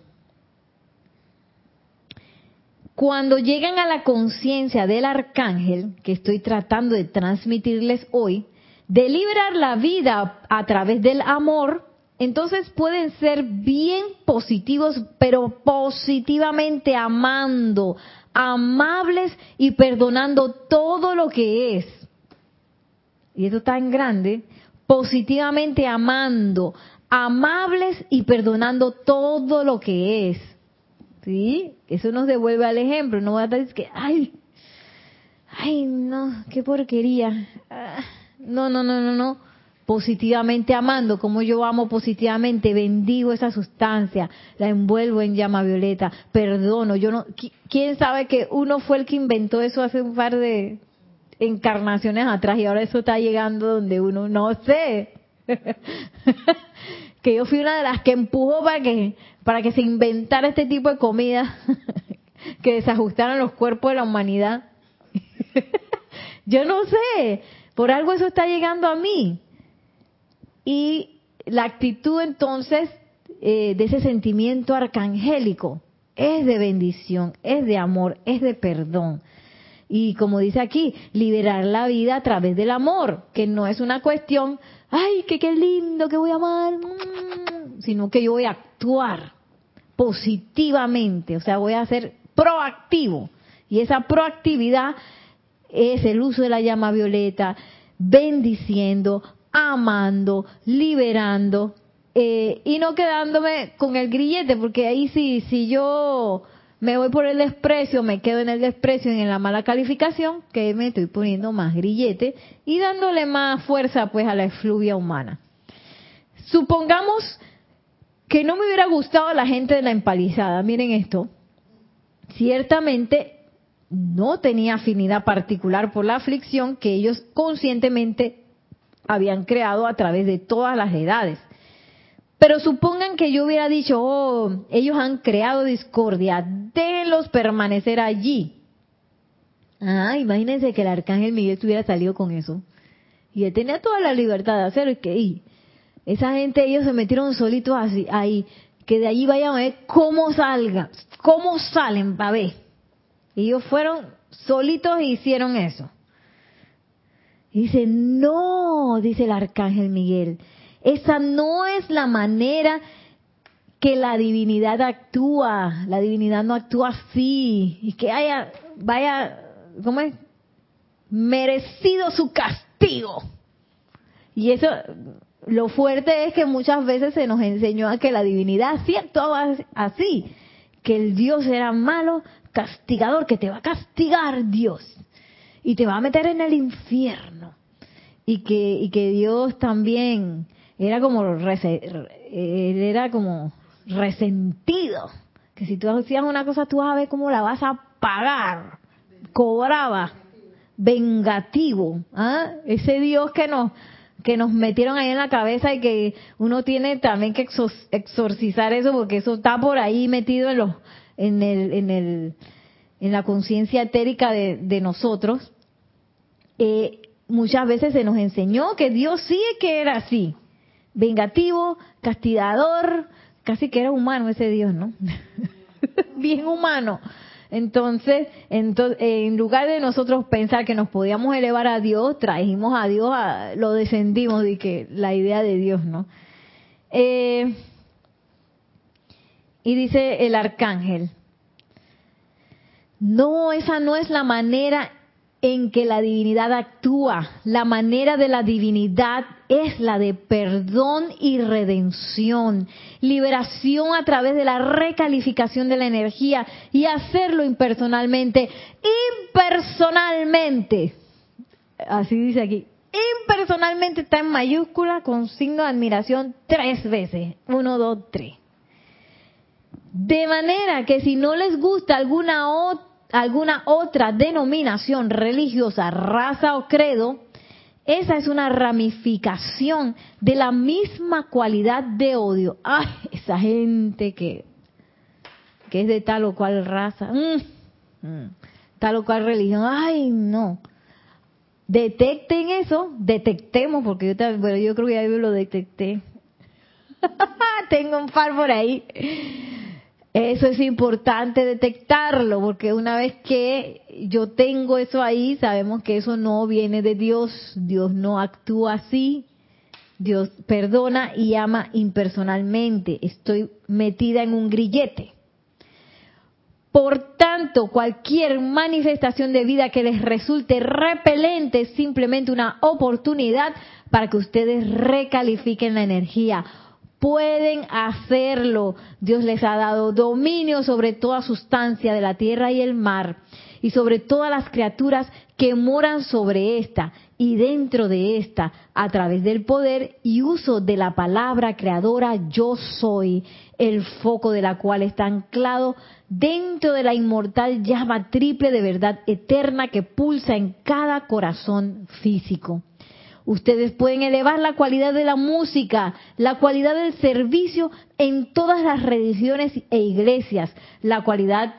cuando llegan a la conciencia del arcángel que estoy tratando de transmitirles hoy, de liberar la vida a través del amor, entonces pueden ser bien positivos, pero positivamente amando, amables y perdonando todo lo que es. Y eso tan grande, positivamente amando, amables y perdonando todo lo que es. ¿Sí? Eso nos devuelve al ejemplo. No voy a decir que, ay, ay, no, qué porquería. Ah no, no, no, no, no. Positivamente amando, como yo amo positivamente, bendigo esa sustancia, la envuelvo en llama violeta, perdono. Yo no, quién sabe que uno fue el que inventó eso hace un par de encarnaciones atrás y ahora eso está llegando donde uno no sé. *laughs* que yo fui una de las que empujó para que para que se inventara este tipo de comida *laughs* que desajustaran los cuerpos de la humanidad. *laughs* yo no sé, por algo eso está llegando a mí. Y la actitud entonces eh, de ese sentimiento arcangélico es de bendición, es de amor, es de perdón. Y como dice aquí, liberar la vida a través del amor, que no es una cuestión, ay, que qué lindo, que voy a amar, mm", sino que yo voy a actuar positivamente, o sea, voy a ser proactivo. Y esa proactividad es el uso de la llama violeta, bendiciendo, amando, liberando eh, y no quedándome con el grillete, porque ahí sí, si yo me voy por el desprecio, me quedo en el desprecio y en la mala calificación, que me estoy poniendo más grillete y dándole más fuerza pues a la efluvia humana. Supongamos que no me hubiera gustado la gente de la empalizada, miren esto, ciertamente no tenía afinidad particular por la aflicción que ellos conscientemente habían creado a través de todas las edades. Pero supongan que yo hubiera dicho, oh, ellos han creado discordia, déjenlos permanecer allí. Ah, imagínense que el arcángel Miguel hubiera salido con eso. Y él tenía toda la libertad de hacer que esa gente, ellos se metieron solitos así, ahí, que de allí vayan a ver cómo salgan, cómo salen, para ver. Y ellos fueron solitos e hicieron eso. dice, no, dice el arcángel Miguel, esa no es la manera que la divinidad actúa. La divinidad no actúa así. Y que haya, vaya, ¿cómo es? Merecido su castigo. Y eso, lo fuerte es que muchas veces se nos enseñó a que la divinidad sí actuaba así, que el Dios era malo castigador que te va a castigar Dios y te va a meter en el infierno. Y que, y que Dios también era como, era como resentido. Que si tú hacías una cosa, tú vas a ver cómo la vas a pagar. Cobraba. Vengativo. ¿ah? Ese Dios que nos, que nos metieron ahí en la cabeza y que uno tiene también que exorcizar eso porque eso está por ahí metido en los en el, en el, en la conciencia etérica de, nosotros, eh, muchas veces se nos enseñó que Dios sí que era así, vengativo, castigador, casi que era humano ese Dios, ¿no? *laughs* Bien humano. Entonces, en lugar de nosotros pensar que nos podíamos elevar a Dios, trajimos a Dios, a, lo descendimos de que la idea de Dios, ¿no? Eh, y dice el arcángel, no, esa no es la manera en que la divinidad actúa. La manera de la divinidad es la de perdón y redención, liberación a través de la recalificación de la energía y hacerlo impersonalmente. Impersonalmente. Así dice aquí. Impersonalmente está en mayúscula con signo de admiración tres veces. Uno, dos, tres. De manera que si no les gusta alguna otra alguna otra denominación religiosa, raza o credo, esa es una ramificación de la misma cualidad de odio. Ay, esa gente que, que es de tal o cual raza, mm, mm, tal o cual religión. Ay, no. Detecten eso, detectemos, porque yo, bueno, yo creo que ya lo detecté. *laughs* Tengo un par por ahí eso es importante detectarlo, porque una vez que yo tengo eso ahí, sabemos que eso no viene de Dios, Dios no actúa así, Dios perdona y ama impersonalmente, estoy metida en un grillete. Por tanto, cualquier manifestación de vida que les resulte repelente es simplemente una oportunidad para que ustedes recalifiquen la energía pueden hacerlo. Dios les ha dado dominio sobre toda sustancia de la tierra y el mar y sobre todas las criaturas que moran sobre esta y dentro de esta a través del poder y uso de la palabra creadora yo soy, el foco de la cual está anclado dentro de la inmortal llama triple de verdad eterna que pulsa en cada corazón físico. Ustedes pueden elevar la cualidad de la música, la cualidad del servicio en todas las religiones e iglesias, la cualidad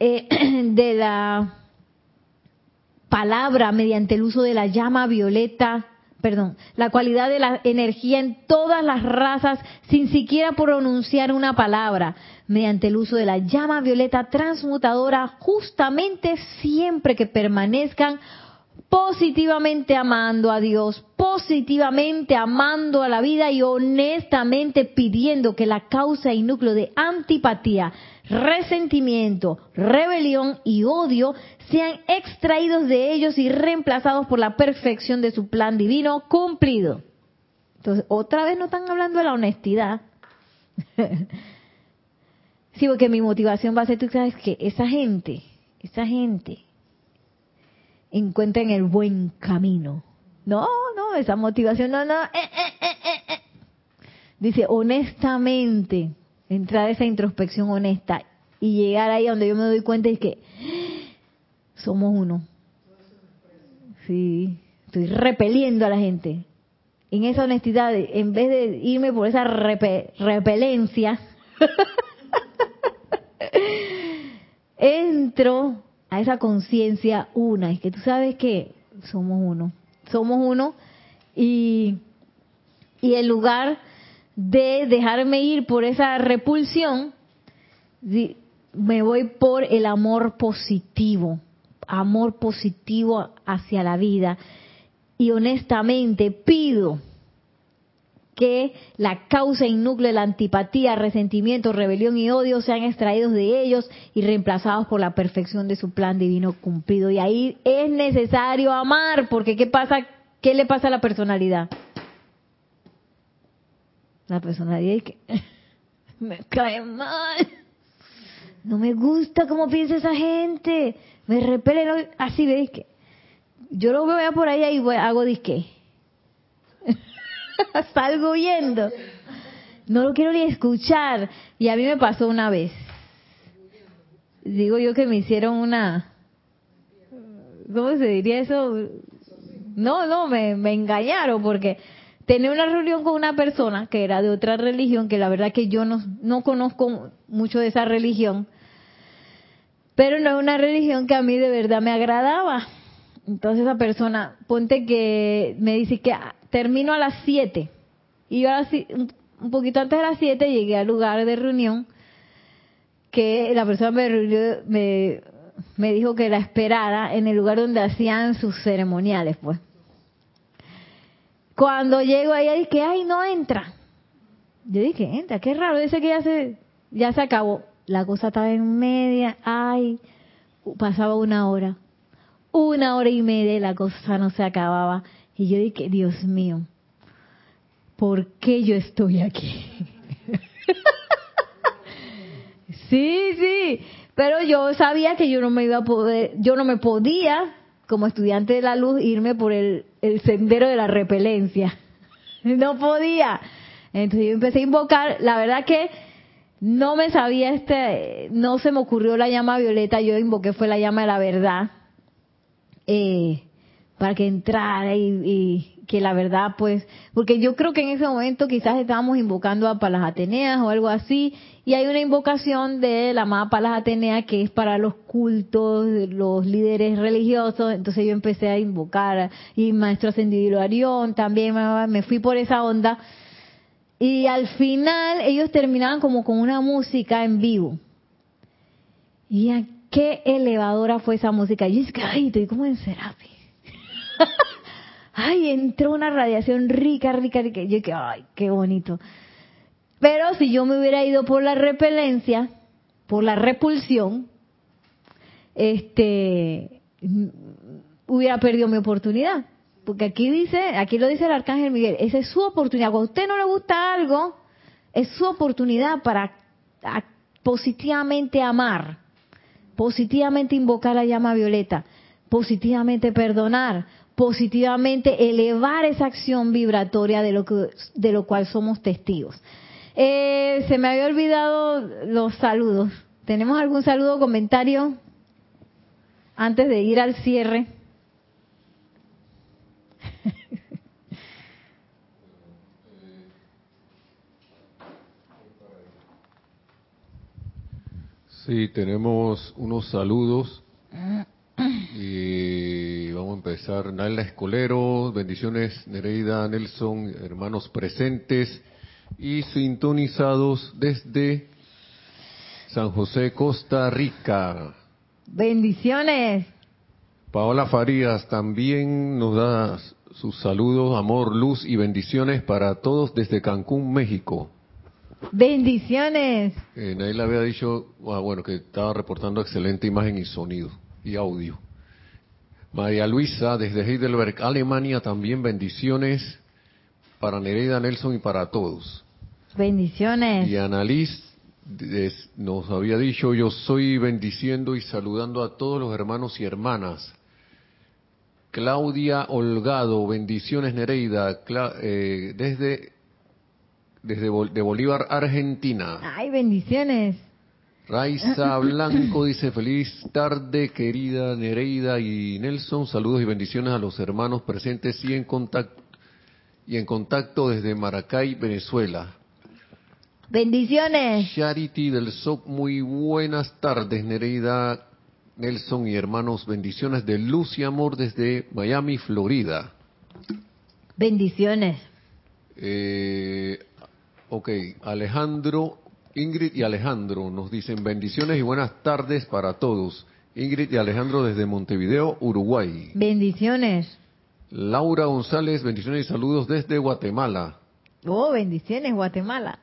eh, *clears throat* de la palabra mediante el uso de la llama violeta, perdón, la cualidad de la energía en todas las razas sin siquiera pronunciar una palabra, mediante el uso de la llama violeta transmutadora, justamente siempre que permanezcan positivamente amando a Dios, positivamente amando a la vida y honestamente pidiendo que la causa y núcleo de antipatía, resentimiento, rebelión y odio sean extraídos de ellos y reemplazados por la perfección de su plan divino cumplido. Entonces, otra vez no están hablando de la honestidad. *laughs* sí, porque mi motivación va a ser, tú sabes que esa gente, esa gente encuentren el buen camino. No, no, esa motivación, no, no. Eh, eh, eh, Dice, honestamente, entrar a esa introspección honesta y llegar ahí donde yo me doy cuenta es que somos uno. Sí, estoy repeliendo a la gente. En esa honestidad, en vez de irme por esa repelencia, *laughs* entro a esa conciencia una, es que tú sabes que somos uno, somos uno. Y, y en lugar de dejarme ir por esa repulsión, me voy por el amor positivo, amor positivo hacia la vida. Y honestamente pido que la causa y núcleo de la antipatía, resentimiento, rebelión y odio sean extraídos de ellos y reemplazados por la perfección de su plan divino cumplido. Y ahí es necesario amar, porque ¿qué pasa? ¿Qué le pasa a la personalidad? La personalidad es que *laughs* me cae mal. No me gusta cómo piensa esa gente. Me repele. Así veis que yo lo veo por ahí y hago disque *laughs* *laughs* salgo huyendo. No lo quiero ni escuchar. Y a mí me pasó una vez. Digo yo que me hicieron una... ¿Cómo se diría eso? No, no, me, me engañaron porque tenía una reunión con una persona que era de otra religión, que la verdad que yo no, no conozco mucho de esa religión, pero no es una religión que a mí de verdad me agradaba. Entonces esa persona, ponte que me dice que termino a las 7. Y yo un poquito antes de las 7 llegué al lugar de reunión que la persona me, reunió- me, me dijo que la esperara en el lugar donde hacían sus ceremoniales, pues. Cuando llego ahí, dije, ay, no entra. Yo dije, entra, qué raro, dice que ya se, ya se acabó. La cosa estaba en media, ay, pasaba una hora, una hora y media y la cosa no se acababa. Y yo dije, Dios mío, ¿por qué yo estoy aquí? *laughs* sí, sí, pero yo sabía que yo no me iba a poder, yo no me podía, como estudiante de la luz, irme por el, sendero de la repelencia. *laughs* No podía. Entonces yo empecé a invocar, la verdad que no me sabía este, no se me ocurrió la llama violeta, yo invoqué fue la llama de la verdad, eh, para que entrara y, que la verdad pues, porque yo creo que en ese momento quizás estábamos invocando a Palas Ateneas o algo así, y hay una invocación de la amada Palas Atenea que es para los cultos, los líderes religiosos, entonces yo empecé a invocar, y Maestro Ascendido Arión también, me fui por esa onda, y al final ellos terminaban como con una música en vivo. Y a qué elevadora fue esa música. Y es que, ay, estoy como en Serapi. *laughs* ay, entró una radiación rica, rica, rica. Yo que, ay, qué bonito. Pero si yo me hubiera ido por la repelencia, por la repulsión, este, hubiera perdido mi oportunidad. Porque aquí dice, aquí lo dice el arcángel Miguel, esa es su oportunidad. Cuando a usted no le gusta algo, es su oportunidad para positivamente amar, positivamente invocar la llama violeta, positivamente perdonar, positivamente elevar esa acción vibratoria de lo que de lo cual somos testigos. Eh, se me había olvidado los saludos. ¿Tenemos algún saludo o comentario antes de ir al cierre? Sí, tenemos unos saludos. *clears throat* A empezar. Naila Escolero, bendiciones Nereida, Nelson, hermanos presentes y sintonizados desde San José, Costa Rica. Bendiciones. Paola Farías también nos da sus saludos, amor, luz y bendiciones para todos desde Cancún, México. Bendiciones. Eh, Naila había dicho, ah, bueno, que estaba reportando excelente imagen y sonido y audio. María Luisa, desde Heidelberg, Alemania, también bendiciones para Nereida Nelson y para todos. Bendiciones. Y Annalise nos había dicho, yo soy bendiciendo y saludando a todos los hermanos y hermanas. Claudia Holgado, bendiciones Nereida, Cla- eh, desde, desde Bol- de Bolívar, Argentina. Ay, bendiciones. Raiza *laughs* Blanco dice, feliz tarde querida Nereida y Nelson, saludos y bendiciones a los hermanos presentes y en contacto, y en contacto desde Maracay, Venezuela. Bendiciones. Charity del SOC, muy buenas tardes Nereida, Nelson y hermanos, bendiciones de luz y amor desde Miami, Florida. Bendiciones. Eh, ok, Alejandro, Ingrid y Alejandro nos dicen bendiciones y buenas tardes para todos. Ingrid y Alejandro desde Montevideo, Uruguay. Bendiciones. Laura González, bendiciones y saludos desde Guatemala. Oh, bendiciones, Guatemala.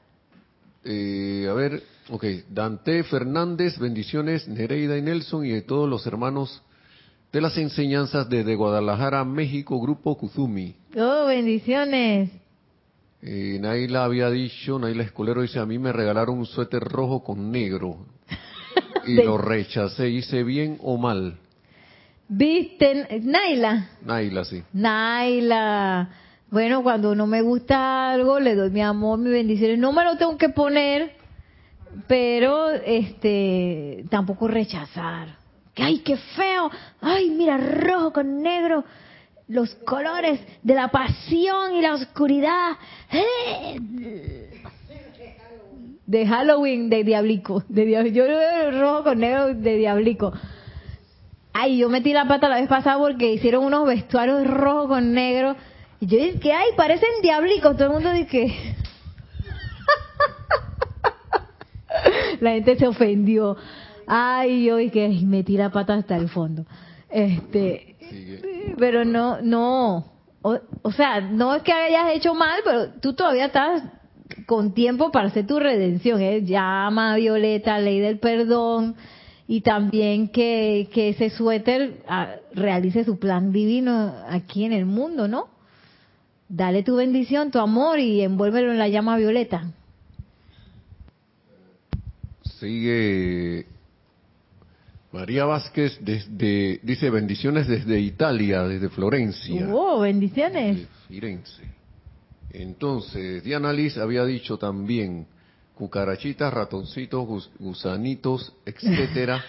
Eh, a ver, ok, Dante Fernández, bendiciones, Nereida y Nelson y de todos los hermanos de las enseñanzas desde Guadalajara, México, Grupo Kuzumi. Oh, bendiciones. Eh, Naila había dicho, Naila Escolero dice, a mí me regalaron un suéter rojo con negro *laughs* y lo rechacé, hice bien o mal. ¿Viste? Naila. Naila, sí. Naila. Bueno, cuando no me gusta algo, le doy mi amor, mi bendiciones. No me lo tengo que poner, pero este tampoco rechazar. Que, ¡Ay, qué feo! ¡Ay, mira, rojo con negro! Los colores de la pasión y la oscuridad. ¡Eh! De Halloween, de Diablico. De dia- yo lo veo rojo con negro de Diablico. Ay, yo metí la pata la vez pasada porque hicieron unos vestuarios rojo con negro. Y yo dije, ay, parecen diablicos. Todo el mundo dice *laughs* la gente se ofendió. Ay, yo que me tira pata hasta el fondo. Este, pero no, no, o, o, sea, no es que hayas hecho mal, pero tú todavía estás con tiempo para hacer tu redención. ¿eh? Llama Violeta, ley del perdón, y también que, que ese suéter ah, realice su plan divino aquí en el mundo, ¿no? Dale tu bendición, tu amor y envuélvelo en la llama violeta. Sigue María Vázquez desde, dice bendiciones desde Italia, desde Florencia. ¡Oh, bendiciones! Firenze. Entonces, Diana Liz había dicho también, cucarachitas, ratoncitos, gusanitos, etcétera.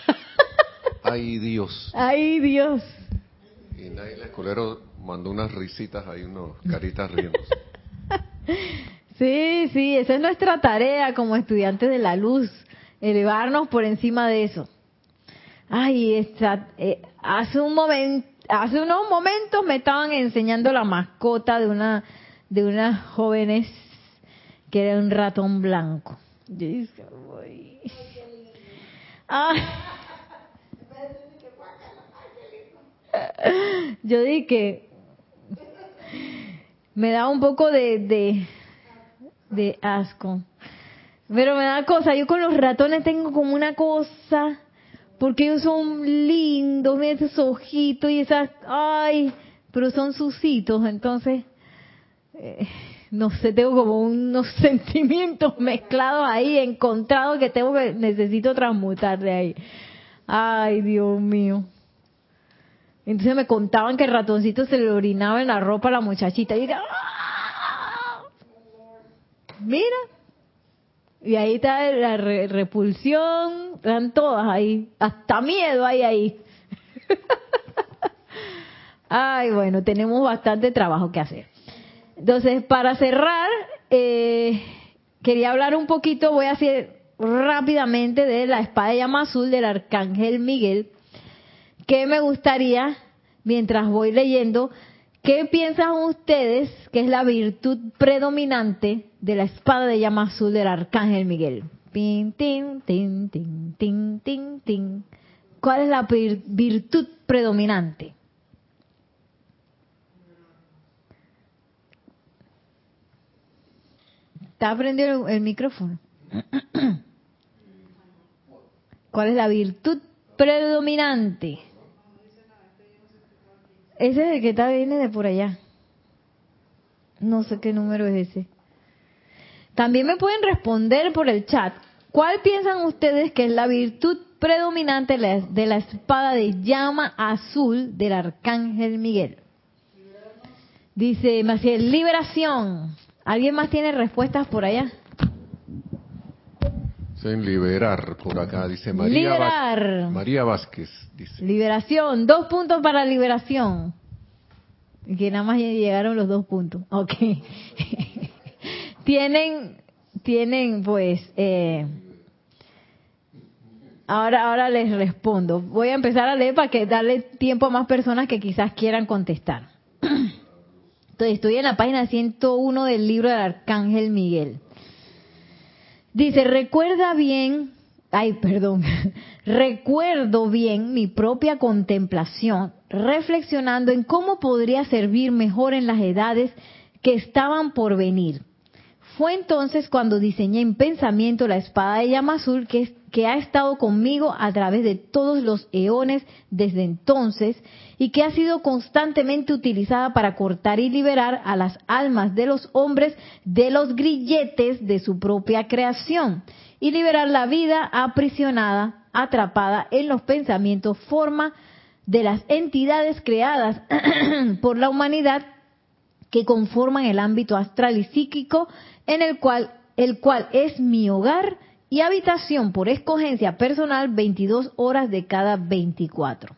*laughs* ¡Ay Dios! ¡Ay Dios! Y Naila Escolero mandó unas risitas ahí, unos caritas riendo. *laughs* Sí, sí, esa es nuestra tarea como estudiantes de la luz, elevarnos por encima de eso. Ay, está, eh, hace un momento, hace unos momentos me estaban enseñando la mascota de una de unas jóvenes que era un ratón blanco. Yo dije, ah. Yo dije, me da un poco de, de, de asco. Pero me da cosa, yo con los ratones tengo como una cosa, porque ellos son lindos, esos ojitos y esas, ay, pero son sucitos, entonces, eh, no sé, tengo como unos *laughs* sentimientos mezclados ahí, encontrados que tengo que, necesito transmutar de ahí. Ay, Dios mío. Entonces me contaban que el ratoncito se le orinaba en la ropa a la muchachita. Y dije, ¡Ah! mira. Y ahí está la repulsión, están todas ahí. Hasta miedo hay ahí. *laughs* Ay, bueno, tenemos bastante trabajo que hacer. Entonces, para cerrar, eh, quería hablar un poquito, voy a hacer rápidamente de la espada de llama azul del arcángel Miguel, ¿qué me gustaría, mientras voy leyendo, qué piensan ustedes que es la virtud predominante de la espada de llama azul del arcángel Miguel? tin, tin, tin, tin, tin, tin. *clears throat* ¿Cuál es la virtud predominante? ¿Está prendido el micrófono? ¿Cuál es la virtud predominante? Ese es el que está viene de por allá. No sé qué número es ese. También me pueden responder por el chat. ¿Cuál piensan ustedes que es la virtud predominante de la espada de llama azul del arcángel Miguel? Dice Maciel, liberación. ¿Alguien más tiene respuestas por allá? En liberar por acá, dice María, liberar. María Vázquez. Dice. Liberación, dos puntos para liberación. Que nada más llegaron los dos puntos. Ok. *laughs* tienen, tienen pues, eh, ahora, ahora les respondo. Voy a empezar a leer para que darle tiempo a más personas que quizás quieran contestar. *clears throat* Entonces, estoy en la página 101 del libro del Arcángel Miguel. Dice, recuerda bien, ay, perdón, *laughs* recuerdo bien mi propia contemplación, reflexionando en cómo podría servir mejor en las edades que estaban por venir. Fue entonces cuando diseñé en pensamiento la espada de llama azul que, que ha estado conmigo a través de todos los eones desde entonces y que ha sido constantemente utilizada para cortar y liberar a las almas de los hombres de los grilletes de su propia creación y liberar la vida aprisionada, atrapada en los pensamientos, forma de las entidades creadas *clears throat* por la humanidad que conforman el ámbito astral y psíquico en el cual el cual es mi hogar y habitación por escogencia personal 22 horas de cada 24.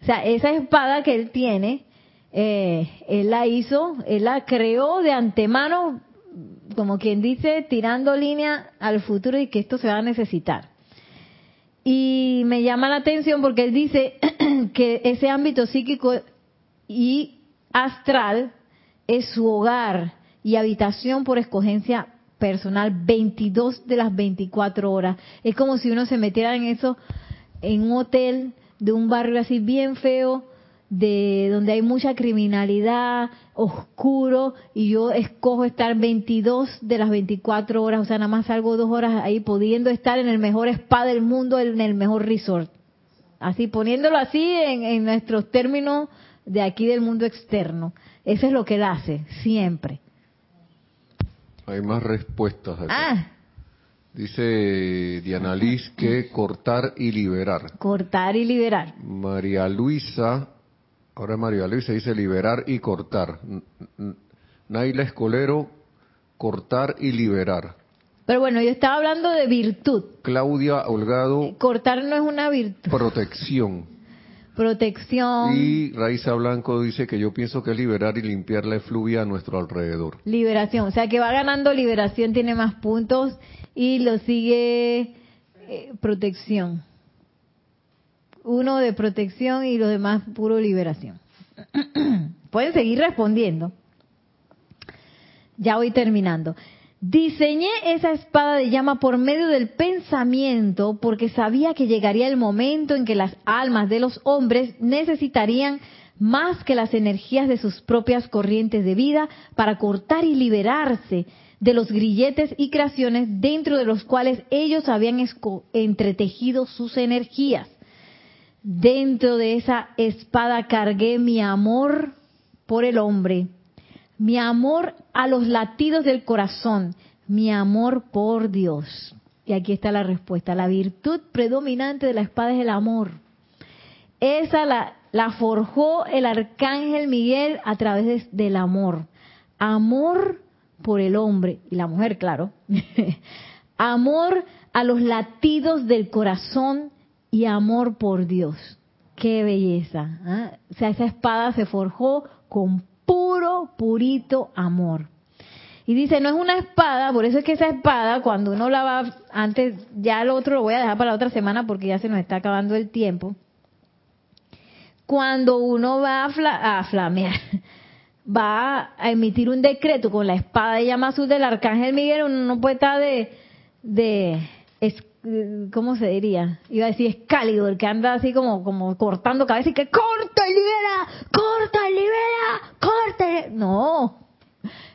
O sea, esa espada que él tiene, eh, él la hizo, él la creó de antemano, como quien dice, tirando línea al futuro y que esto se va a necesitar. Y me llama la atención porque él dice *clears throat* que ese ámbito psíquico y astral es su hogar y habitación por escogencia personal 22 de las 24 horas. Es como si uno se metiera en eso, en un hotel de un barrio así bien feo, de donde hay mucha criminalidad, oscuro, y yo escojo estar 22 de las 24 horas, o sea, nada más salgo dos horas ahí pudiendo estar en el mejor spa del mundo, en el mejor resort. Así, poniéndolo así en, en nuestros términos de aquí del mundo externo. Eso es lo que él hace, siempre. Hay más respuestas. Acá. Ah, Dice Diana Liz que cortar y liberar. cortar y liberar. María Luisa, ahora María Luisa dice liberar y cortar. Naila Escolero, cortar y liberar. Pero bueno, yo estaba hablando de virtud. Claudia Holgado, Cortar no es una virtud. protección. Protección, Y Raiza Blanco dice que yo pienso que es liberar y limpiar la efluvia a nuestro alrededor. liberación. O sea que va ganando liberación, tiene más puntos y lo sigue eh, protección. Uno de protección y los demás puro liberación. *clears throat* Pueden seguir respondiendo. Ya voy terminando. Diseñé esa espada de llama por medio del pensamiento porque sabía que llegaría el momento en que las almas de los hombres necesitarían más que las energías de sus propias corrientes de vida para cortar y liberarse de los grilletes y creaciones dentro de los cuales ellos habían entretejido sus energías. Dentro de esa espada cargué mi amor por el hombre, mi amor a los latidos del corazón, mi amor por Dios. Y aquí está la respuesta. La virtud predominante de la espada es el amor. Esa la, forjó el arcángel Miguel a través de- del amor. Amor por el hombre y la mujer, claro. *laughs* amor a los latidos del corazón y amor por Dios. Qué belleza. ¿ah? O sea, esa espada se forjó con puro, purito amor. Y dice, no es una espada, por eso es que esa espada, cuando uno la va, antes, ya el otro lo voy a dejar para la otra semana porque ya se nos está acabando el tiempo. Cuando uno va a, fla- a flamear, *laughs* va a emitir un decreto con la espada de llama azul del arcángel Miguel, uno no puede estar de, de, ¿cómo se diría? Iba a decir Excalibur, que anda así como, como cortando cabeza y que corta y libera, corta y libera, corta. No,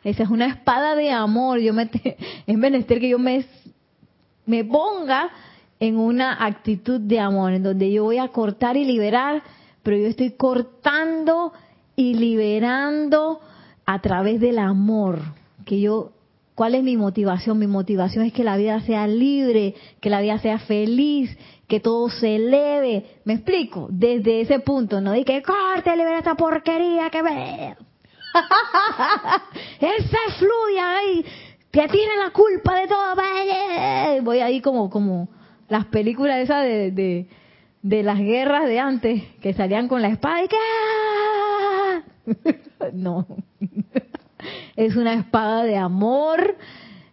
esa es una espada de amor. Yo me, *laughs* es menester que yo me, me ponga en una actitud de amor, en donde yo voy a cortar y liberar, pero yo estoy cortando y liberando a través del amor. Que yo, ¿cuál es mi motivación? Mi motivación es que la vida sea libre, que la vida sea feliz, que todo se eleve. ¿Me explico? Desde ese punto, no de que corte, libera esta porquería que ve. *laughs* Esa fluya ahí, que tiene la culpa de todo. Voy ahí como, como las películas esas de, de, de las guerras de antes, que salían con la espada y que... *laughs* No, *laughs* es una espada de amor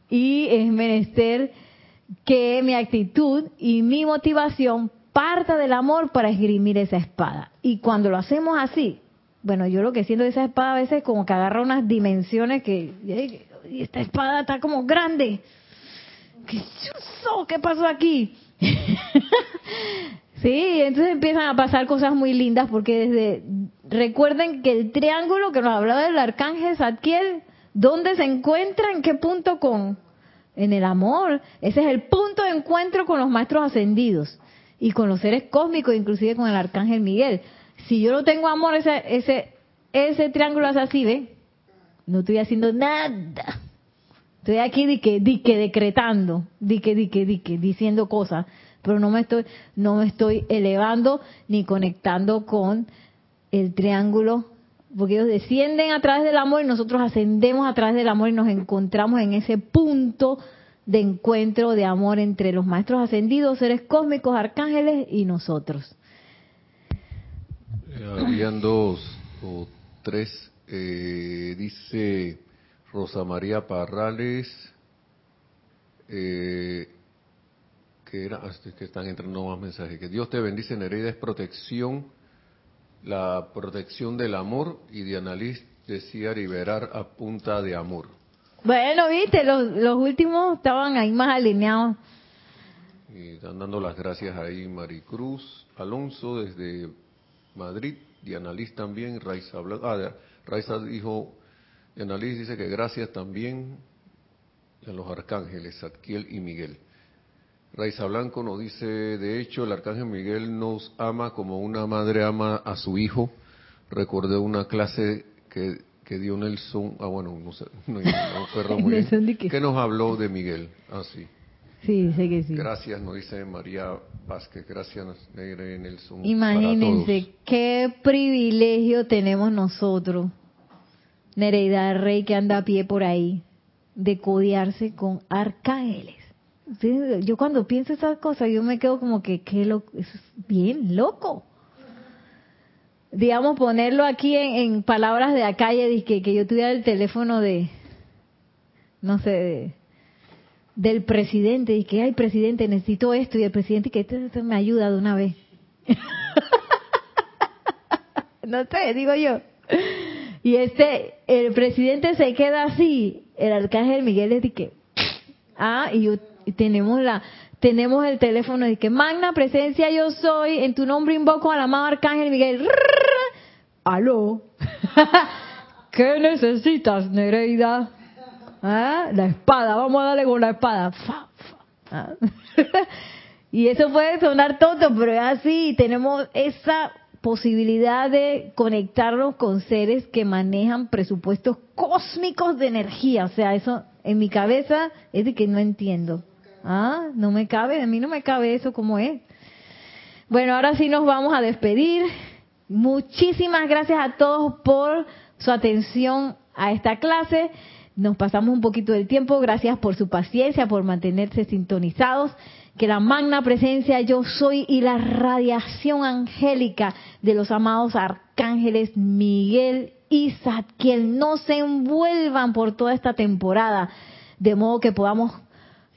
y es menester que mi actitud y mi motivación parta del amor para esgrimir esa espada. Y cuando lo hacemos así, bueno, yo lo que siento de esa espada a veces como que agarra unas dimensiones que "Ey, y esta espada está como grande. ¿Qué? ¿Qué pasó aquí? *laughs* sí, entonces empiezan a pasar cosas muy lindas porque desde recuerden que el triángulo que nos hablaba del arcángel Zadkiel, ¿dónde se encuentra? ¿En qué punto con en el amor? Ese es el punto de encuentro con los maestros ascendidos y con los seres cósmicos, inclusive con el arcángel Miguel. Si yo no tengo amor, ese ese ese triángulo es así, ¿ve? No estoy haciendo nada. Estoy aquí di que, di que decretando, di que, di que, diciendo cosas, pero no me estoy, no me estoy elevando ni conectando con el triángulo, porque ellos descienden a través del amor y nosotros ascendemos a través del amor y nos encontramos en ese punto de encuentro de amor entre los maestros ascendidos, seres cósmicos, arcángeles y nosotros. Eh, Habían dos o tres. eh, dice Rosa María Parrales, eh, que era, ah, que están entrando más mensajes, que Dios te bendice, Nereida es protección, la protección del amor, y Diana Liz decía liberar a punta de amor. Bueno, viste, los, los últimos estaban ahí más alineados. Y están dando las gracias ahí Maricruz Alonso desde Madrid, Diana Liz también, Raiza Ah, Raiza dijo, Diana Liz dice que gracias también a los arcángeles, Zadkiel y Miguel. Raiza Blanco nos dice, de hecho, el arcángel Miguel nos ama como una madre ama a su hijo. Recordé una clase que, que dio Nelson, ah bueno, no sé, *laughs* no, no muy bien, que nos habló de Miguel, así. Ah, sí, sé que sí. Gracias, nos dice María Vázquez, gracias Nelson. Imagínense qué privilegio tenemos nosotros, Nereida Rey que anda a pie por ahí, de codearse con arcángeles yo cuando pienso esas cosas, yo me quedo como que, qué loco, es bien loco. Digamos, ponerlo aquí en, palabras de acá y que, que yo tuviera el teléfono de, no sé, del presidente, y que, ay, presidente, necesito esto, y el presidente, que este, me ayuda de una vez. *laughs* no sé, digo yo. Y este, el presidente se queda así, el arcángel Miguel es de que, ah, y yo tenemos la tenemos el teléfono de que magna presencia yo soy, en tu nombre invoco al amado arcángel Miguel. Aló. *laughs* ¿Qué necesitas, Nereida? ¿Ah? La espada, vamos a darle con la espada. *laughs* Y eso puede sonar tonto, pero es así, tenemos esa posibilidad de conectarnos con seres que manejan presupuestos cósmicos de energía. O sea, eso en mi cabeza es de que no entiendo. Ah, no me cabe, a mí no me cabe eso como es. Bueno, ahora sí nos vamos a despedir. Muchísimas gracias a todos por su atención a esta clase. Nos pasamos un poquito del tiempo. Gracias por su paciencia, por mantenerse sintonizados. Que la magna presencia yo soy y la radiación angélica de los amados arcángeles Miguel y Zadkiel no se envuelvan por toda esta temporada, de modo que podamos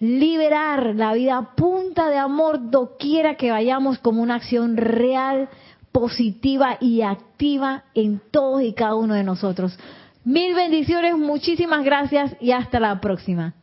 liberar la vida punta de amor doquiera que vayamos como una acción real, positiva y activa en todos y cada uno de nosotros. Mil bendiciones, muchísimas gracias y hasta la próxima.